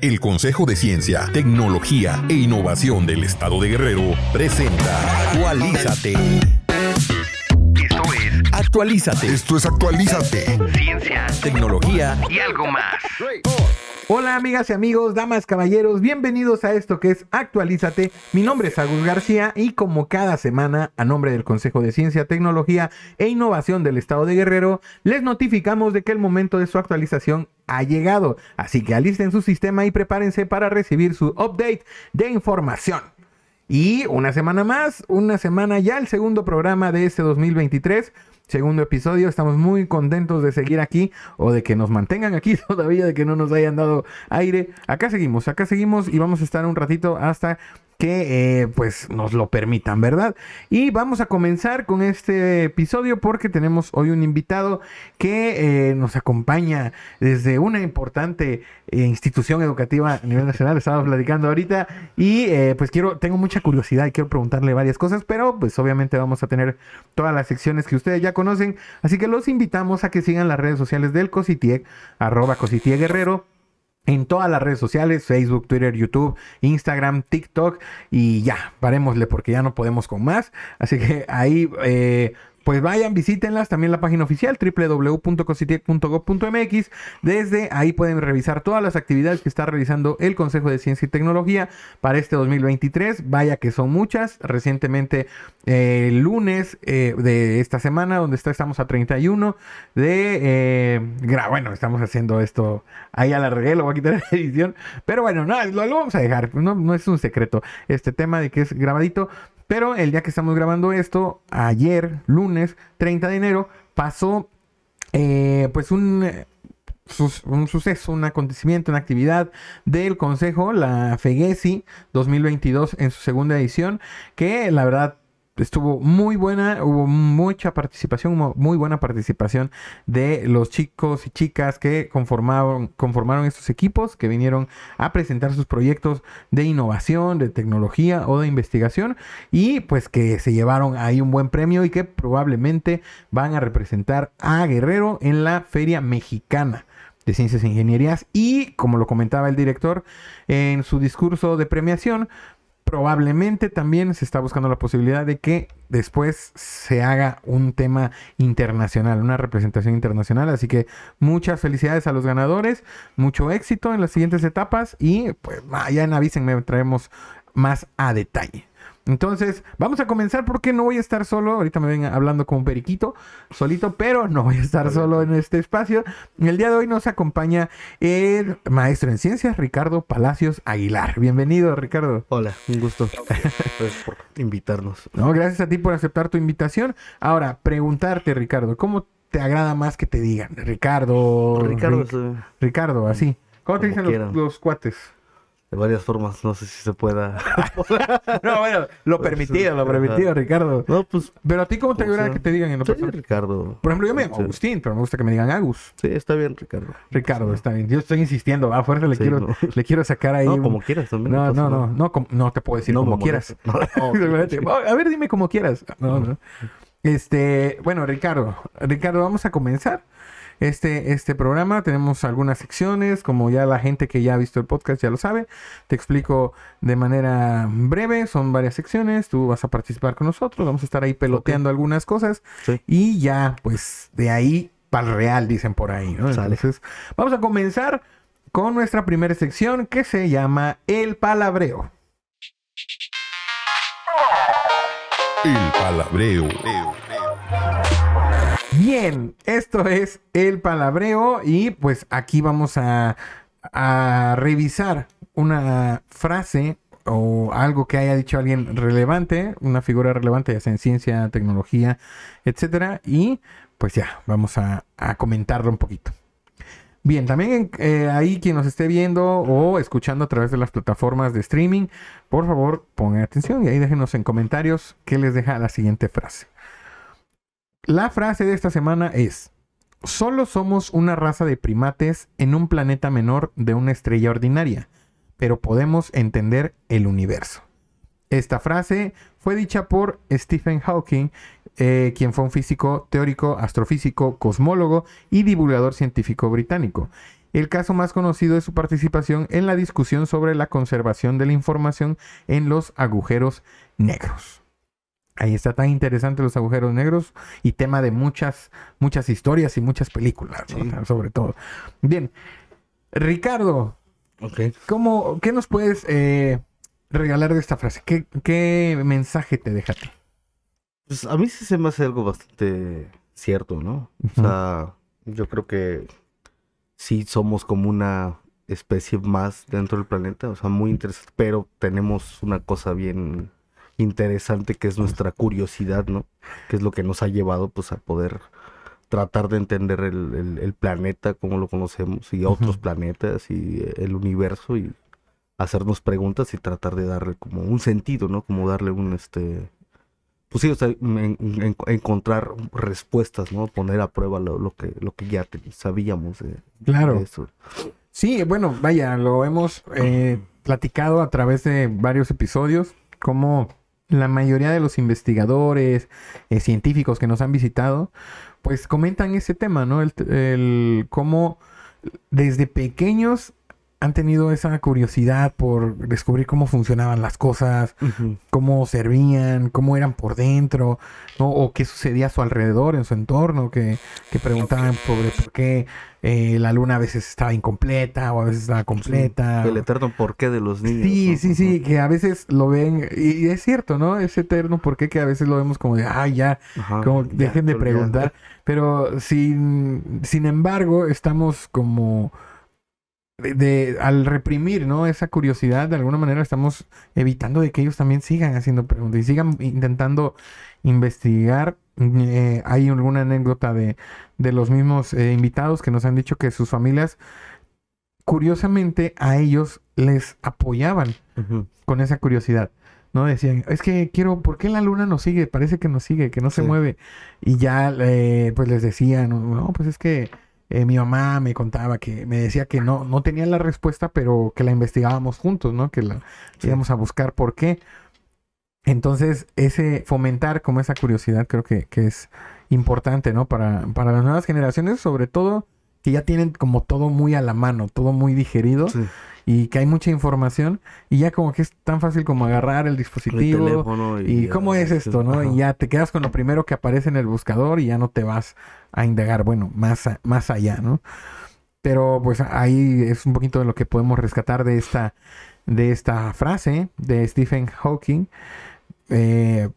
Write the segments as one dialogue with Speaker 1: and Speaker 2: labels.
Speaker 1: El Consejo de Ciencia, Tecnología e Innovación del Estado de Guerrero presenta Actualízate.
Speaker 2: Esto es
Speaker 1: Actualízate.
Speaker 3: Esto es Actualízate.
Speaker 2: ciencia
Speaker 1: Tecnología
Speaker 2: y algo más.
Speaker 4: Hola amigas y amigos, damas, caballeros, bienvenidos a esto que es Actualízate. Mi nombre es Agus García y como cada semana, a nombre del Consejo de Ciencia, Tecnología e Innovación del Estado de Guerrero, les notificamos de que el momento de su actualización ha llegado. Así que alisten su sistema y prepárense para recibir su update de información. Y una semana más, una semana ya, el segundo programa de este 2023 segundo episodio. Estamos muy contentos de seguir aquí o de que nos mantengan aquí todavía, de que no nos hayan dado aire. Acá seguimos, acá seguimos y vamos a estar un ratito hasta que eh, pues nos lo permitan, ¿verdad? Y vamos a comenzar con este episodio porque tenemos hoy un invitado que eh, nos acompaña desde una importante eh, institución educativa a nivel nacional, estamos platicando ahorita y pues quiero, tengo mucha curiosidad y quiero preguntarle varias cosas, pero pues obviamente vamos a tener todas las secciones que ustedes ya conocen, así que los invitamos a que sigan las redes sociales del Cositieg, arroba Cositieg Guerrero, en todas las redes sociales, Facebook, Twitter, YouTube, Instagram, TikTok y ya, parémosle porque ya no podemos con más. Así que ahí eh, pues vayan, visítenlas, también la página oficial www.cositiec.gov.mx. Desde ahí pueden revisar todas las actividades que está realizando el Consejo de Ciencia y Tecnología para este 2023. Vaya que son muchas. Recientemente, eh, el lunes eh, de esta semana, donde está, estamos a 31 de... Eh, bueno, estamos haciendo esto ahí a la regué, lo voy a quitar la edición. Pero bueno, no, lo, lo vamos a dejar. No, no es un secreto este tema de que es grabadito. Pero el día que estamos grabando esto, ayer, lunes 30 de enero, pasó eh, pues un, un, suceso, un acontecimiento, una actividad del Consejo, la FEGESI 2022 en su segunda edición, que la verdad estuvo muy buena, hubo mucha participación, muy buena participación de los chicos y chicas que conformaron, conformaron estos equipos, que vinieron a presentar sus proyectos de innovación, de tecnología o de investigación y pues que se llevaron ahí un buen premio y que probablemente van a representar a Guerrero en la Feria Mexicana de Ciencias e Ingenierías. Y como lo comentaba el director en su discurso de premiación, probablemente también se está buscando la posibilidad de que después se haga un tema internacional, una representación internacional. Así que muchas felicidades a los ganadores, mucho éxito en las siguientes etapas y pues ya en avísenme, traemos más a detalle. Entonces, vamos a comenzar porque no voy a estar solo. Ahorita me ven hablando como un periquito, solito, pero no voy a estar solo en este espacio. El día de hoy nos acompaña el maestro en ciencias, Ricardo Palacios Aguilar. Bienvenido, Ricardo.
Speaker 5: Hola, un gusto. Gracias por invitarnos.
Speaker 4: No, gracias a ti por aceptar tu invitación. Ahora, preguntarte, Ricardo, ¿cómo te agrada más que te digan? Ricardo.
Speaker 5: Ricardo,
Speaker 4: Ric- Ricardo, así. ¿Cómo te dicen los cuates?
Speaker 5: De varias formas, no sé si se pueda.
Speaker 4: No, bueno, lo permitido, lo permitido, Ricardo.
Speaker 5: No, pues.
Speaker 4: Pero a ti, ¿cómo te
Speaker 5: Como
Speaker 4: agrada
Speaker 5: sea.
Speaker 4: que te digan en lo
Speaker 5: Sí,
Speaker 4: personal?
Speaker 5: Ricardo.
Speaker 4: Por ejemplo, yo me llamo
Speaker 5: Sí.
Speaker 4: Agustín, pero me gusta que me digan Agus.
Speaker 5: Sí, está bien, Ricardo.
Speaker 4: Ricardo, está bien. Yo estoy insistiendo, a fuerza le, quiero,
Speaker 5: no.
Speaker 4: le quiero sacar ahí.
Speaker 5: No,
Speaker 4: un-
Speaker 5: como quieras también.
Speaker 4: No, no, no, no, com- no te puedo decir
Speaker 5: No me
Speaker 4: como quieras. A ver, dime como quieras. No, no. Este, bueno, Ricardo, Ricardo, vamos a comenzar este, este programa. Tenemos algunas secciones, como ya la gente que ya ha visto el podcast ya lo sabe. Te explico de manera breve, son varias secciones. Tú vas a participar con nosotros, vamos a estar ahí peloteando algunas cosas
Speaker 5: Sí.
Speaker 4: y ya, pues de ahí para el real, dicen por ahí. Entonces, vamos a comenzar con nuestra primera sección que se llama El Palabreo.
Speaker 1: El Palabreo.
Speaker 4: Bien, esto es el palabreo y pues aquí vamos a, revisar una frase o algo que haya dicho alguien relevante, una figura relevante, ya sea en ciencia, tecnología, etcétera, y pues ya, vamos a, a comentarlo un poquito. Bien, también eh, ahí quien nos esté viendo o escuchando a través de las plataformas de streaming, por favor pongan atención y ahí déjenos en comentarios qué les deja la siguiente frase. La frase de esta semana es, solo somos una raza de primates en un planeta menor de una estrella ordinaria, pero podemos entender el universo. Esta frase fue dicha por Stephen Hawking, eh, quien fue un físico teórico, astrofísico, cosmólogo y divulgador científico británico. El caso más conocido es su participación en la discusión sobre la conservación de la información en los agujeros negros. Ahí está tan interesante los agujeros negros y tema de muchas, muchas historias y muchas películas, sobre todo. Bien, Ricardo,
Speaker 5: Ok.
Speaker 4: ¿cómo, ¿qué nos puedes eh, regalar de esta frase? ¿Qué, qué mensaje te deja a ti?
Speaker 5: Pues a mí sí se me hace algo bastante cierto, ¿no? O sea, yo creo que sí somos como una especie más dentro del planeta, o sea, muy interesante, pero tenemos una cosa bien interesante que es nuestra curiosidad, ¿no? Que es lo que nos ha llevado pues a poder tratar de entender el, el- el planeta como lo conocemos y otros planetas y eh, el universo y hacernos preguntas y tratar de darle como un sentido, ¿no? Como darle un este pues sí, o sea, en- en- encontrar respuestas, ¿no? Poner a prueba lo, lo que lo que ya sabíamos de,
Speaker 4: Claro.
Speaker 5: de eso.
Speaker 4: Sí, bueno, vaya, lo hemos eh, platicado a través de varios episodios, como la mayoría de los investigadores, eh, científicos que nos han visitado, pues comentan ese tema, ¿no? El, el cómo desde pequeños han tenido esa curiosidad por descubrir cómo funcionaban las cosas, cómo servían, cómo eran por dentro, ¿no? o qué sucedía a su alrededor, en su entorno, que, que preguntaban sobre por qué eh, la luna a veces estaba incompleta o a veces estaba completa.
Speaker 5: El eterno porqué de los niños.
Speaker 4: Sí,
Speaker 5: ¿no?
Speaker 4: sí, sí, que a veces lo ven, y es cierto, ¿no? Ese eterno porqué que a veces lo vemos como de, ay, ya,
Speaker 5: Ajá,
Speaker 4: como
Speaker 5: ya,
Speaker 4: dejen de preguntar. Pero sin, sin embargo, estamos como de, de- al reprimir, ¿no? Esa curiosidad, de alguna manera estamos evitando de que ellos también sigan haciendo preguntas y sigan intentando investigar. Eh, hay alguna anécdota de, de los mismos eh, invitados que nos han dicho que sus familias, curiosamente, a ellos les apoyaban con esa curiosidad. ¿no? Decían, es que quiero, ¿por qué la luna nos sigue? Parece que nos sigue, que no se mueve. Y ya, eh, pues les decían, no, pues es que eh, mi mamá me contaba que, me decía que no, no tenía la respuesta, pero que la investigábamos juntos, ¿no? Que la
Speaker 5: Sí.
Speaker 4: íbamos a buscar por qué. Entonces, ese fomentar como esa curiosidad creo que, que es importante, ¿no? Para, para las nuevas generaciones, sobre todo que ya tienen como todo muy a la mano, todo muy digerido
Speaker 5: Sí.
Speaker 4: y que hay mucha información y ya como que es tan fácil como agarrar el
Speaker 5: El
Speaker 4: dispositivo y
Speaker 5: ya,
Speaker 4: cómo es esto, ¿no?
Speaker 5: ajá.
Speaker 4: Y ya te quedas con lo primero que aparece en el buscador y ya no te vas a indagar, bueno, más, a- más allá, ¿no? Pero pues ahí es un poquito de lo que podemos rescatar de esta, de esta frase de Stephen Hawking. Eh,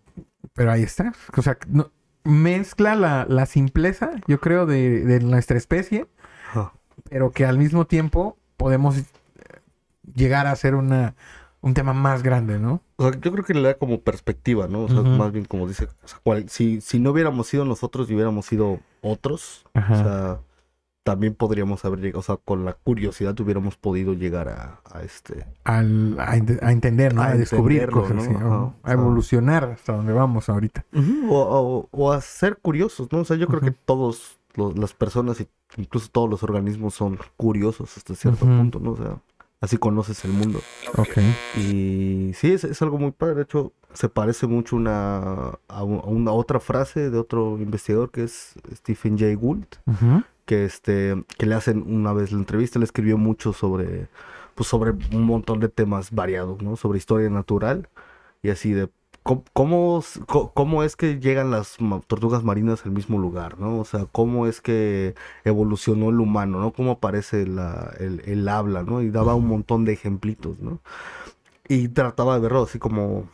Speaker 4: pero ahí está. O sea, no- mezcla la, la simpleza, yo creo, de, de nuestra especie pero que al mismo tiempo podemos eh, llegar a ser una, un tema más grande, ¿no?
Speaker 5: O sea, yo creo que le da como perspectiva, ¿no? O sea, más bien como dice, o sea, cual- si, si no hubiéramos sido nosotros y hubiéramos sido otros,
Speaker 4: Ajá.
Speaker 5: o sea, también podríamos haber llegado, o sea, con la curiosidad hubiéramos podido llegar a, a este...
Speaker 4: Al- a, ent- a entender, ¿no? A,
Speaker 5: A
Speaker 4: descubrir cosas,
Speaker 5: ¿no?
Speaker 4: sí, o- a evolucionar hasta donde vamos ahorita.
Speaker 5: O, o- o a ser curiosos, ¿no? O sea, yo creo que todos los- las personas y incluso todos los organismos son curiosos hasta cierto punto, ¿no? O sea, así conoces el mundo.
Speaker 4: Ok.
Speaker 5: Y sí, es, es algo muy padre. De hecho, se parece mucho una, a, un- a una otra frase de otro investigador que es Stephen Jay Gould, que este, que le hacen una vez la entrevista, le escribió mucho sobre, pues sobre un montón de temas variados, ¿no? Sobre historia natural y así de cómo, cómo, es que llegan las tortugas marinas al mismo lugar, ¿no? O sea, cómo es que evolucionó el humano, ¿no? Cómo aparece la, el, el habla, ¿no? Y daba un montón de ejemplitos, ¿no? Y trataba de verlo así como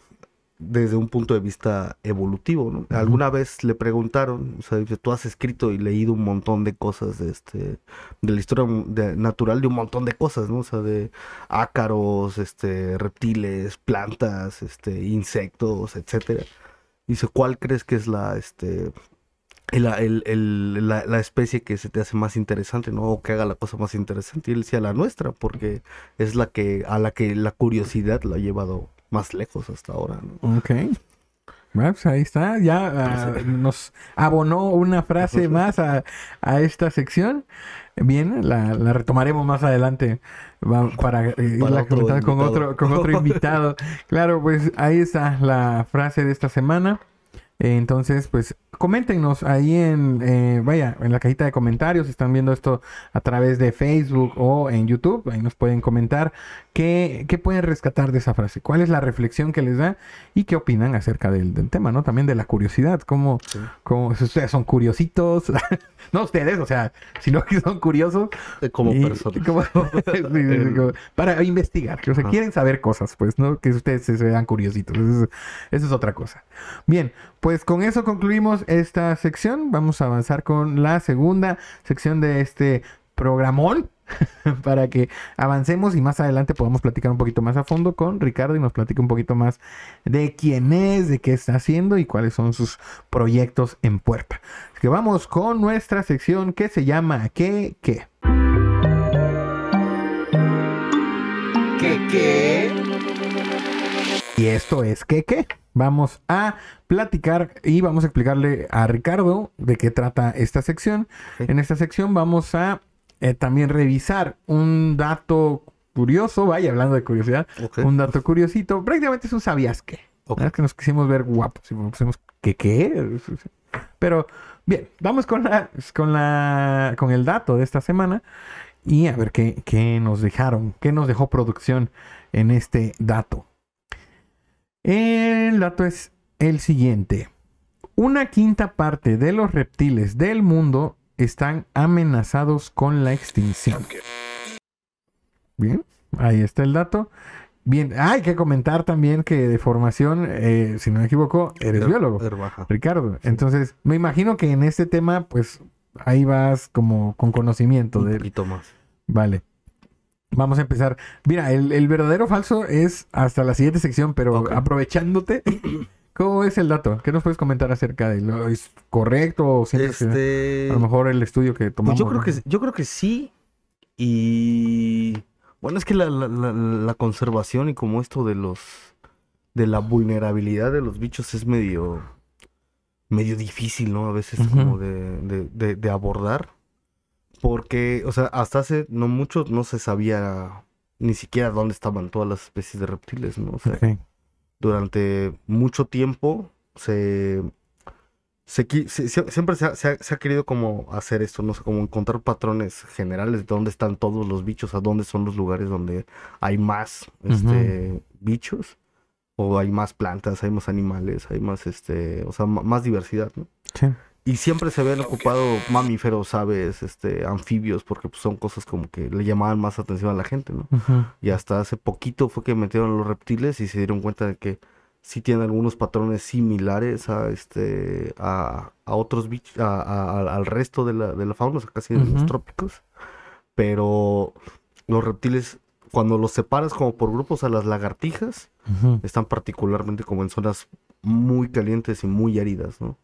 Speaker 5: desde un punto de vista evolutivo, ¿no? Alguna vez le preguntaron, o sea, tú has escrito y leído un montón de cosas de este, de la historia de- natural de un montón de cosas, ¿no? O sea, de ácaros, este, reptiles, plantas, este, insectos, etcétera. Dice, ¿cuál crees que es la, este, el- el- el- la, la especie que se te hace más interesante, ¿no? O que haga la cosa más interesante. Y él decía la nuestra, porque es la que, a la que la curiosidad la ha llevado más lejos hasta ahora, ¿no?
Speaker 4: Ok. Pues ahí está. Ya ah, nos abonó una frase más a, a esta sección. Bien, la, la retomaremos más adelante va- para eh,
Speaker 5: otro
Speaker 4: comentando con otro, con otro invitado. Claro, pues ahí está la frase de esta semana. Entonces, pues coméntenos ahí en, eh, vaya, en la cajita de comentarios, si están viendo esto a través de Facebook o en YouTube, ahí nos pueden comentar qué, qué pueden rescatar de esa frase, cuál es la reflexión que les da y qué opinan acerca del, del tema, ¿no? También de la curiosidad, cómo,
Speaker 5: Sí.
Speaker 4: cómo si ustedes son curiositos, no ustedes, o sea, sino que son curiosos.
Speaker 5: Como
Speaker 4: y-
Speaker 5: personas.
Speaker 4: como- para investigar, o sea,
Speaker 5: Ajá.
Speaker 4: quieren saber cosas, pues, ¿no? Que ustedes se, vean curiositos, eso, es- eso es otra cosa. Bien, pues con eso concluimos esta sección. Vamos a avanzar con la segunda sección de este programón para que avancemos y más adelante podamos platicar un poquito más a fondo con Ricardo y nos platique un poquito más de quién es, de qué está haciendo y cuáles son sus proyectos en puerta. Así que vamos con nuestra sección que se llama ¿Qué qué? ¿Qué qué? Y esto es ¿Qué qué? Vamos a platicar y vamos a explicarle a Ricardo de qué trata esta sección. En esta sección vamos a eh, también revisar un dato curioso, vaya hablando de curiosidad, un dato curiosito. Prácticamente es un sabías qué.
Speaker 5: Ok.
Speaker 4: ¿verdad? Que nos quisimos ver guapos y pusimos ¿qué qué? Pero bien, vamos con la, con la, con el dato de esta semana y a ver qué, qué nos dejaron, qué nos dejó producción en este dato. El dato es el siguiente. Una quinta parte de los reptiles del mundo están amenazados con la extinción. Bien, ahí está el dato. Bien, ah, hay que comentar también que de formación, eh, si no me equivoco, eres
Speaker 5: Her-
Speaker 4: biólogo,
Speaker 5: Herbaja.
Speaker 4: Ricardo. Entonces, me imagino que en este tema, pues, ahí vas como con conocimiento
Speaker 5: Un
Speaker 4: de...
Speaker 5: poquito más.
Speaker 4: Vale. Vamos a empezar. Mira, el, el verdadero falso es hasta la siguiente sección, pero aprovechándote, ¿cómo es el dato? ¿Qué nos puedes comentar acerca de lo ¿Es correcto o
Speaker 5: Este...
Speaker 4: a lo mejor el estudio que
Speaker 5: Pues
Speaker 4: tomamos?
Speaker 5: yo creo
Speaker 4: ¿no?
Speaker 5: que yo creo que sí. Y bueno, es que la, la- la- la conservación y como esto de los de la vulnerabilidad de los bichos es medio medio difícil, ¿no? A veces como de, de- de- de abordar. Porque, o sea, hasta hace no mucho no se sabía ni siquiera dónde estaban todas las especies de reptiles, ¿no? O sea, durante mucho tiempo se, se se- siempre se ha, se ha- se ha querido como hacer esto, no sé, como encontrar patrones generales de dónde están todos los bichos, a dónde son los lugares donde hay más este, bichos, o hay más plantas, hay más animales, hay más, este, o sea, más diversidad, ¿no?
Speaker 4: Sí.
Speaker 5: Y siempre se habían ocupado mamíferos, aves, este, anfibios, porque pues, son cosas como que le llamaban más atención a la gente, ¿no? Y hasta hace poquito fue que metieron los reptiles y se dieron cuenta de que sí tienen algunos patrones similares a este a, a otros bichos, a- al resto de la, de la fauna, o sea, casi de los trópicos. Pero los reptiles, cuando los separas como por grupos a las lagartijas, están particularmente como en zonas muy calientes y muy áridas, ¿no?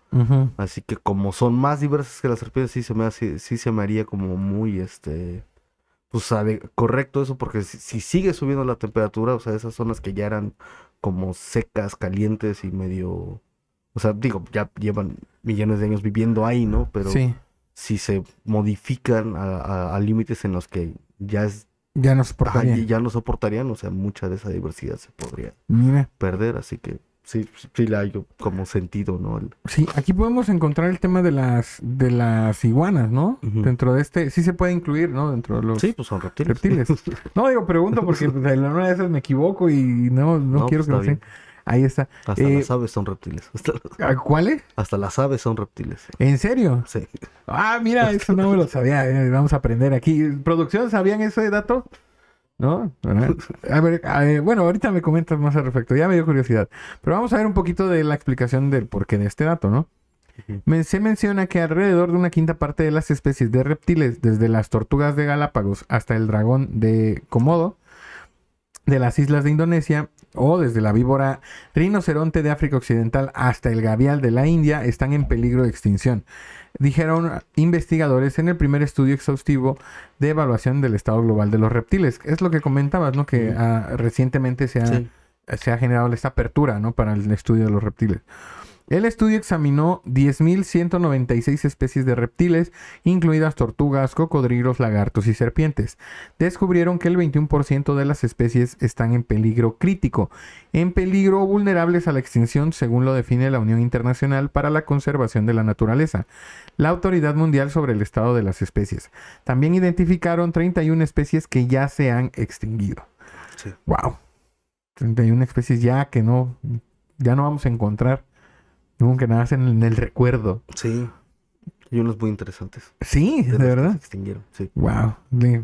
Speaker 5: Así que como son más diversas que las serpientes, sí se me hace, sí se me haría como muy este pues ade- correcto eso, porque si, si sigue subiendo la temperatura, o sea, esas zonas que ya eran como secas, calientes y medio, o sea, digo, ya llevan millones de años viviendo ahí, ¿no? Pero
Speaker 4: Sí,
Speaker 5: si se modifican a, a- a límites en los que ya es,
Speaker 4: ya no
Speaker 5: ajá,
Speaker 4: soportaría.
Speaker 5: ya no soportarían, o sea, mucha de esa diversidad se podría
Speaker 4: Mira,
Speaker 5: perder, así que sí, sí la hay como sentido, ¿no? El-
Speaker 4: sí, aquí podemos encontrar el tema de las de las iguanas, ¿no? Dentro de este, sí se puede incluir, ¿no? Dentro de los
Speaker 5: Sí, pues son reptiles.
Speaker 4: reptiles. No, digo, pregunto porque pues, en una de esas me equivoco y no, no,
Speaker 5: No,
Speaker 4: quiero
Speaker 5: pues,
Speaker 4: que lo sé. Ahí está.
Speaker 5: Hasta
Speaker 4: Eh,
Speaker 5: las aves son reptiles. Hasta, las-
Speaker 4: ¿Ah, ¿Cuáles?
Speaker 5: hasta las aves son reptiles.
Speaker 4: ¿En serio?
Speaker 5: Sí.
Speaker 4: Ah, mira, eso no me lo sabía. eh, Vamos a aprender aquí. ¿Producción sabían ese dato? ¿No? A ver, a ver, bueno, ahorita me comentas más al respecto. Ya me dio curiosidad. Pero vamos a ver un poquito de la explicación del porqué de este dato, ¿no? Se menciona que alrededor de una quinta parte de las especies de reptiles, desde las tortugas de Galápagos hasta el dragón de Komodo, de las islas de Indonesia, o desde la víbora rinoceronte de África Occidental hasta el gavial de la India, están en peligro de extinción. Dijeron investigadores en el primer estudio exhaustivo de evaluación del estado global de los reptiles. Es lo que comentabas, ¿no? Que ah, recientemente se ha,
Speaker 5: Sí.
Speaker 4: se ha generado esta apertura, ¿no? Para el estudio de los reptiles. El estudio examinó 10.196 especies de reptiles, incluidas tortugas, cocodrilos, lagartos y serpientes. Descubrieron que el 21% de las especies están en peligro crítico, en peligro o vulnerables a la extinción según lo define la Unión Internacional para la Conservación de la Naturaleza, la Autoridad Mundial sobre el Estado de las Especies. También identificaron 31 especies que ya se han extinguido.
Speaker 5: Sí.
Speaker 4: Wow. 31 especies ya que no, ya no vamos a encontrar. Nunca nacen en el recuerdo.
Speaker 5: Sí. Y unos muy interesantes.
Speaker 4: Sí, de,
Speaker 5: que
Speaker 4: verdad.
Speaker 5: Se extinguieron, sí.
Speaker 4: Wow,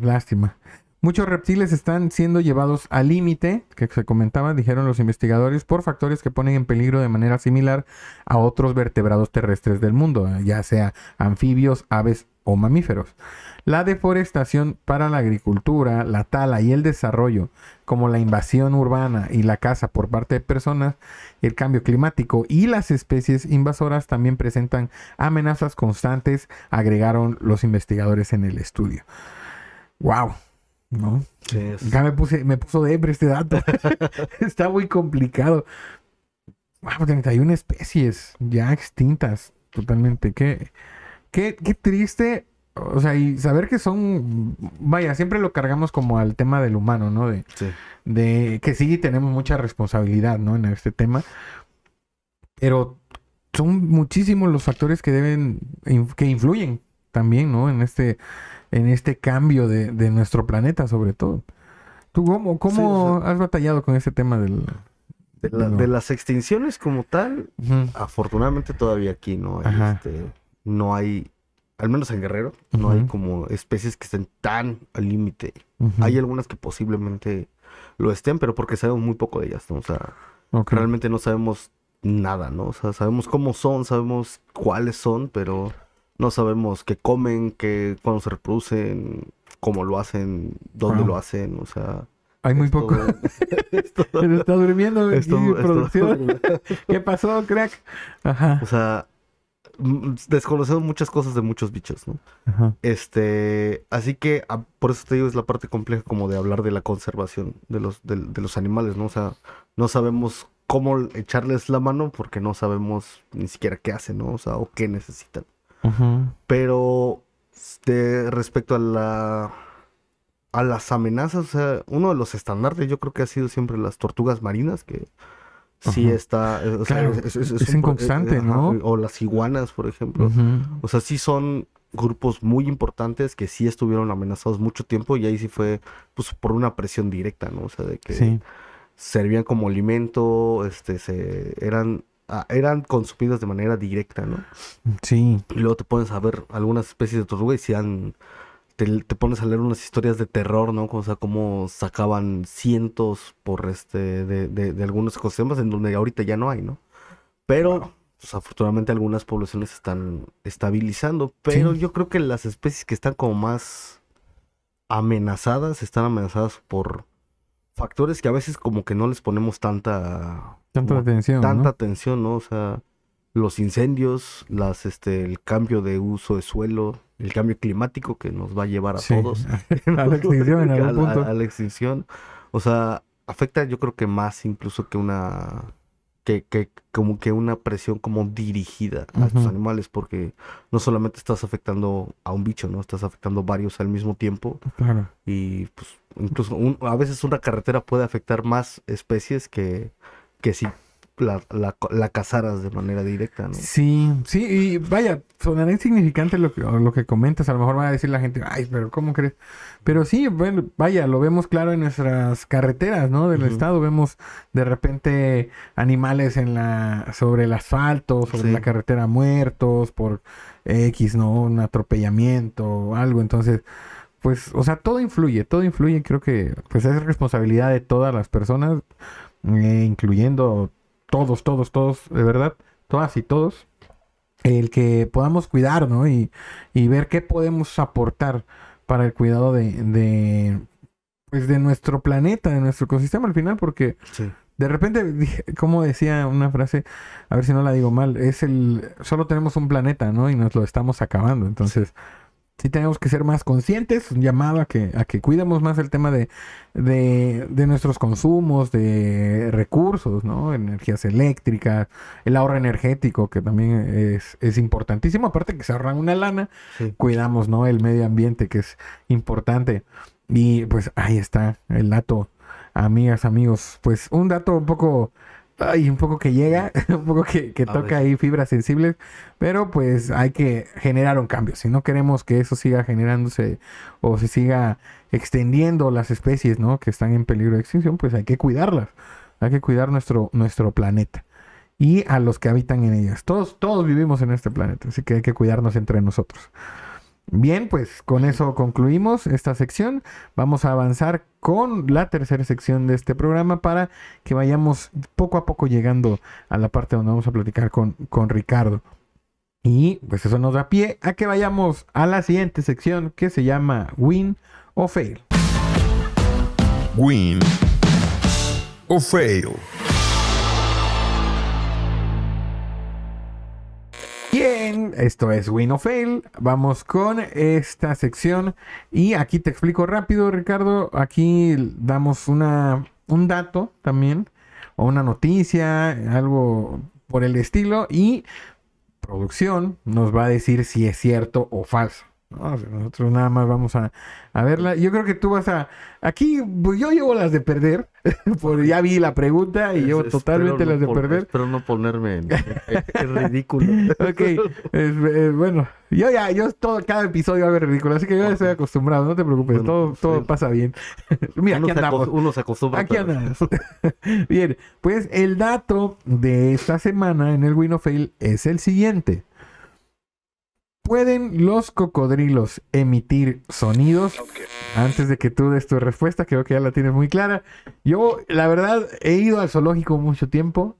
Speaker 4: lástima. Muchos reptiles están siendo llevados al límite, que se comentaba, dijeron los investigadores, por factores que ponen en peligro de manera similar a otros vertebrados terrestres del mundo, ya sea anfibios, aves o mamíferos. La deforestación para la agricultura, la tala y el desarrollo, como la invasión urbana y la caza por parte de personas, el cambio climático y las especies invasoras también presentan amenazas constantes, agregaron los investigadores en el estudio. Wow. ¿No?
Speaker 5: Sí,
Speaker 4: Ya me puse, me puso este dato. Está muy complicado. Wow, 31 especies ya extintas totalmente. Qué, qué, qué triste. O sea, y saber que son, vaya, siempre lo cargamos como al tema del humano, ¿no? De,
Speaker 5: sí.
Speaker 4: de que sí tenemos mucha responsabilidad, ¿no? En este tema. Pero son muchísimos los factores que deben, que influyen también, ¿no? En este, en este cambio de, de nuestro planeta, sobre todo. ¿Tú cómo, cómo
Speaker 5: Sí, o
Speaker 4: has batallado con ese tema del...
Speaker 5: De, la-
Speaker 4: No.
Speaker 5: de las extinciones como tal, afortunadamente todavía aquí no hay,
Speaker 4: Ajá.
Speaker 5: este, no hay, al menos en Guerrero, no hay como especies que estén tan al límite. Hay algunas que posiblemente lo estén, pero porque sabemos muy poco de ellas, ¿no? O sea, realmente no sabemos nada, ¿no? O sea, sabemos cómo son, sabemos cuáles son, pero no sabemos qué comen, qué, cuándo se reproducen, cómo lo hacen, dónde
Speaker 4: Wow.
Speaker 5: lo hacen, o sea...
Speaker 4: Hay muy poco.
Speaker 5: todo- es todo-
Speaker 4: Pero está durmiendo
Speaker 5: es
Speaker 4: aquí,
Speaker 5: todo- es todo-
Speaker 4: producción. ¿Qué pasó, crack? Ajá.
Speaker 5: O sea, desconocemos muchas cosas de muchos bichos, ¿no?
Speaker 4: Ajá.
Speaker 5: Este, así que ah, por eso te digo, es la parte compleja como de hablar de la conservación de los, de, los animales, ¿no? O sea, no sabemos cómo echarles la mano porque no sabemos ni siquiera qué hacen, ¿no? O sea, o qué necesitan. Pero de, respecto a la a las amenazas, o sea, uno de los estandartes yo creo que ha sido siempre las tortugas marinas, que sí
Speaker 4: Ajá.
Speaker 5: está... eh, sea,
Speaker 4: Claro,
Speaker 5: es,
Speaker 4: es
Speaker 5: un
Speaker 4: en
Speaker 5: pro-
Speaker 4: constante,
Speaker 5: ajá,
Speaker 4: ¿no?
Speaker 5: O las iguanas, por ejemplo. O sea, sí son grupos muy importantes que sí estuvieron amenazados mucho tiempo y ahí sí fue pues por una presión directa, ¿no? O sea, de que
Speaker 4: Sí.
Speaker 5: servían como alimento, este, se eran eran consumidas de manera directa, ¿no?
Speaker 4: Sí.
Speaker 5: Y luego te pones a ver algunas especies de tortuga y sí han te, te pones a leer unas historias de terror, ¿no? O sea, cómo sacaban cientos por este de, de, de algunos ecosistemas en donde ahorita ya no hay, ¿no? Pero pues, afortunadamente algunas poblaciones están estabilizando, pero
Speaker 4: Sí.
Speaker 5: yo creo que las especies que están como más amenazadas están amenazadas por factores que a veces como que no les ponemos tanta
Speaker 4: Tanta
Speaker 5: como
Speaker 4: atención.
Speaker 5: tanta
Speaker 4: ¿no?
Speaker 5: atención, ¿no? O sea, los incendios, las este el cambio de uso de suelo, el cambio climático que nos va a llevar a
Speaker 4: Sí.
Speaker 5: todos
Speaker 4: A la extinción en algún
Speaker 5: a la-
Speaker 4: punto.
Speaker 5: a la extinción. O sea, afecta yo creo que más incluso que una que, que como que una presión como dirigida a estos
Speaker 4: Ujú.
Speaker 5: animales porque no solamente estás afectando a un bicho, ¿no? Estás afectando varios al mismo tiempo
Speaker 4: Claro.
Speaker 5: y pues incluso un- a veces una carretera puede afectar más especies que, que si la, la, la cazaras de manera directa, ¿no?
Speaker 4: Sí, sí, y vaya, sonará insignificante lo que, lo que comentas. A lo mejor va a decir la gente, ay, pero ¿cómo crees? Pero sí, bueno, vaya, lo vemos claro en nuestras carreteras, ¿no? Del estado. Vemos de repente animales en la, sobre el asfalto, sobre
Speaker 5: Sí.
Speaker 4: la carretera muertos por X, ¿no? Un atropellamiento o algo. Entonces, pues, o sea, todo influye, todo influye. Creo que, pues, es responsabilidad de todas las personas, eh, incluyendo todos, todos, todos, de verdad, todas y todos, el que podamos cuidar, ¿no? Y, y ver qué podemos aportar para el cuidado de, de, pues, de nuestro planeta, de nuestro ecosistema al final, porque
Speaker 5: Sí.
Speaker 4: de repente, como decía una frase, a ver si no la digo mal, es el, solo tenemos un planeta, ¿no? Y nos lo estamos acabando, entonces... sí tenemos que ser más conscientes, un llamado a que, a que cuidemos más el tema de, de, de nuestros consumos, de recursos, ¿no? Energías eléctricas, el ahorro energético, que también es, es importantísimo, aparte que se ahorran una lana,
Speaker 5: Sí.
Speaker 4: cuidamos, ¿no? El medio ambiente, que es importante. Y pues ahí está el dato, amigas, amigos. Pues un dato un poco, ay, un poco que llega, un poco que, que toca ahí fibras sensibles, pero pues hay que generar un cambio. Si no queremos que eso siga generándose o se siga extendiendo las especies, ¿no? Que están en peligro de extinción, pues hay que cuidarlas. Hay que cuidar nuestro, nuestro planeta y a los que habitan en ellas. Todos, todos vivimos en este planeta, así que hay que cuidarnos entre nosotros. Bien, pues con eso concluimos esta sección. Vamos a avanzar con la tercera sección de este programa para que vayamos poco a poco llegando a la parte donde vamos a platicar con, con Ricardo. Y pues eso nos da pie a que vayamos a la siguiente sección que se llama Win o Fail.
Speaker 1: Win o fail.
Speaker 4: Esto es Win o Fail. Vamos con esta sección. Y aquí te explico rápido, Ricardo. Aquí damos una, un dato también, o una noticia, algo por el estilo. Y producción nos va a decir si es cierto o falso. ¿No? Sea, nosotros nada más vamos a, a verla. Yo creo que tú vas a. Aquí, pues, yo llevo las de perder. porque ya vi la pregunta y llevo
Speaker 5: Es-
Speaker 4: totalmente las de
Speaker 5: no
Speaker 4: perder.
Speaker 5: Espero no ponerme en, en ridículo.
Speaker 4: Ok, es- es- bueno, yo ya, yo todo, cada episodio hago ridículo, así que yo ya estoy acostumbrado, no te preocupes,
Speaker 5: Bueno,
Speaker 4: todo,
Speaker 5: pues,
Speaker 4: todo
Speaker 5: sí.
Speaker 4: pasa bien. Mira,
Speaker 5: uno,
Speaker 4: aquí andamos.
Speaker 5: uno se acostumbra.
Speaker 4: Aquí andamos. Bien, pues el dato de esta semana en el Win of Fail es el siguiente. ¿Pueden los cocodrilos emitir sonidos? Antes de que tú des tu respuesta, creo que ya la tienes muy clara. Yo, la verdad, he ido al zoológico mucho tiempo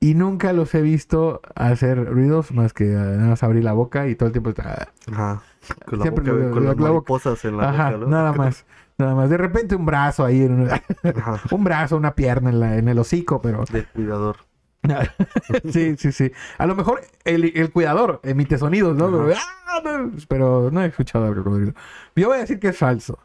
Speaker 4: y nunca los he visto hacer ruidos más que nada más abrir la boca y todo el tiempo está...
Speaker 5: Ajá. Con, la
Speaker 4: Siempre
Speaker 5: boca-
Speaker 4: lo-
Speaker 5: con
Speaker 4: lo-
Speaker 5: las
Speaker 4: la boca.
Speaker 5: mariposas en la
Speaker 4: Ajá,
Speaker 5: boca, ¿no?
Speaker 4: nada más. Nada más. De repente un brazo ahí, en un,
Speaker 5: Ajá.
Speaker 4: un brazo, una pierna en, la- en el hocico, pero...
Speaker 5: De cuidador.
Speaker 4: sí, sí, sí. A lo mejor el, el cuidador emite sonidos, ¿no? Pero, ¡ah! no! pero no he escuchado al cocodrilo. Yo voy a decir que es falso.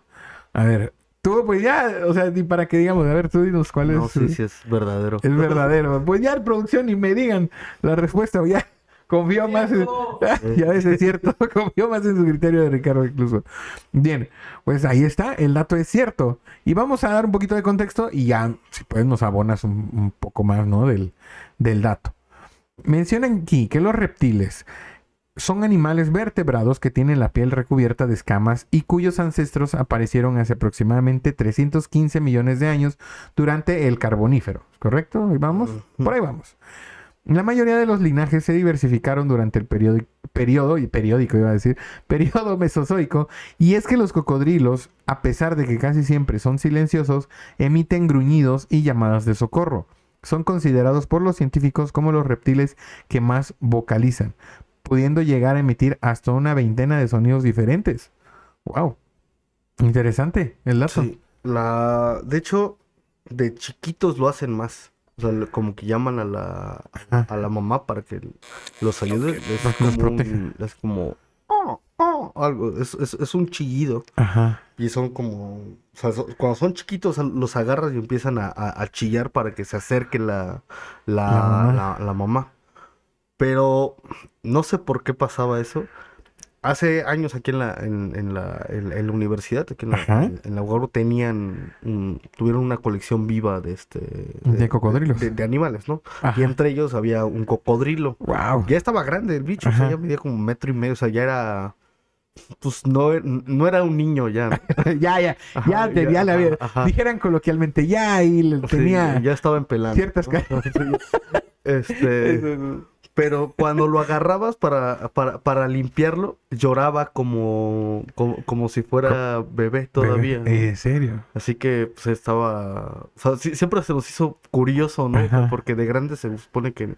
Speaker 4: A ver, tú, pues ya, o sea, ni para que digamos, a ver, tú dinos cuál
Speaker 5: No,
Speaker 4: es.
Speaker 5: sí, sí, es verdadero.
Speaker 4: Es verdadero. Pues ya en producción y me digan la respuesta, o ya confío más en... ya ves, es cierto, confío más en su criterio de Ricardo incluso. Bien, pues ahí está, el dato es cierto. Y vamos a dar un poquito de contexto y ya, si puedes, nos abonas un, un poco más, ¿no? Del, del dato. Mencionan aquí que los reptiles son animales vertebrados que tienen la piel recubierta de escamas y cuyos ancestros aparecieron hace aproximadamente 315 millones de años durante el Carbonífero. ¿Correcto? Ahí vamos. Por ahí vamos. La mayoría de los linajes se diversificaron durante el periodo, periodo y periódico iba a decir, periodo mesozoico, y es que los cocodrilos, a pesar de que casi siempre son silenciosos, emiten gruñidos y llamadas de socorro. Son considerados por los científicos como los reptiles que más vocalizan, pudiendo llegar a emitir hasta una veintena de sonidos diferentes. Wow. Interesante el dato.
Speaker 5: Sí. La... De hecho, de chiquitos lo hacen más. O sea, como que llaman a la,
Speaker 4: Ajá.
Speaker 5: a la mamá para que los ayude.
Speaker 4: Los proteja.
Speaker 5: es como... Algo. Es, es, es un chillido.
Speaker 4: Ajá.
Speaker 5: Y son como... O sea, so- cuando son chiquitos los agarras y empiezan a, a- a chillar para que se acerque la, la,
Speaker 4: La mamá.
Speaker 5: la- la mamá. Pero no sé por qué pasaba eso. Hace años aquí en la, en, en la, en, en la universidad, aquí en la, en, la tenían, un- tuvieron una colección viva de este...
Speaker 4: De cocodrilos.
Speaker 5: De, de animales, ¿no?
Speaker 4: Ajá.
Speaker 5: Y entre ellos había un cocodrilo.
Speaker 4: Wow.
Speaker 5: Ya estaba grande el bicho, o sea, ya medía como un metro y medio, o sea, ya era... Pues no, no era un niño ya.
Speaker 4: ya, ya,
Speaker 5: Ajá,
Speaker 4: ya, te-
Speaker 5: ya,
Speaker 4: ya le había,
Speaker 5: ajá, ajá.
Speaker 4: dijeran coloquialmente, ya
Speaker 5: Sí,
Speaker 4: tenía
Speaker 5: ya estaba en pelán.
Speaker 4: ciertas
Speaker 5: ¿no? Este, pero cuando lo agarrabas para, para, para limpiarlo, lloraba como, como, como si fuera bebé todavía. ¿no?
Speaker 4: ¿En serio?
Speaker 5: Así que pues estaba, o sea, sí- siempre se nos hizo curioso, ¿no?
Speaker 4: Ajá.
Speaker 5: Porque de grande se supone que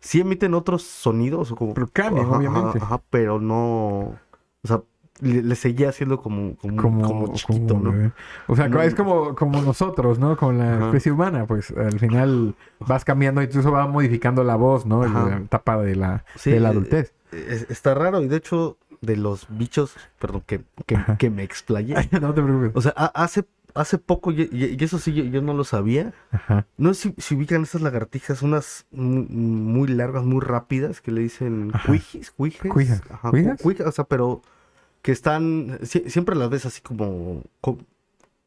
Speaker 5: sí emiten otros sonidos como
Speaker 4: Pero cambian,
Speaker 5: ajá,
Speaker 4: obviamente.
Speaker 5: ajá, pero no, o sea, le, le seguía haciendo como, como,
Speaker 4: Como,
Speaker 5: como chiquito,
Speaker 4: como
Speaker 5: ¿no?
Speaker 4: O sea,
Speaker 5: No.
Speaker 4: es como, como nosotros, ¿no? Con la
Speaker 5: Ajá.
Speaker 4: especie humana, pues al final vas cambiando, incluso va modificando la voz, ¿no?
Speaker 5: Ajá.
Speaker 4: La etapa de la,
Speaker 5: Sí,
Speaker 4: de la
Speaker 5: eh,
Speaker 4: adultez.
Speaker 5: Es- está raro y de hecho de los bichos, perdón, que, que, que me explayé.
Speaker 4: no te preocupes.
Speaker 5: O sea, ha- hace, hace poco, y, y- y eso sí, yo, yo no lo sabía.
Speaker 4: Ajá.
Speaker 5: No sé si, si ubican estas lagartijas, unas muy, muy largas, muy rápidas, que le dicen cuijis, cuijes.
Speaker 4: Cuijas.
Speaker 5: Ajá,
Speaker 4: ¿Cuijas?
Speaker 5: cu- cuijas, o sea, pero que están, sie- siempre las ves así como, co-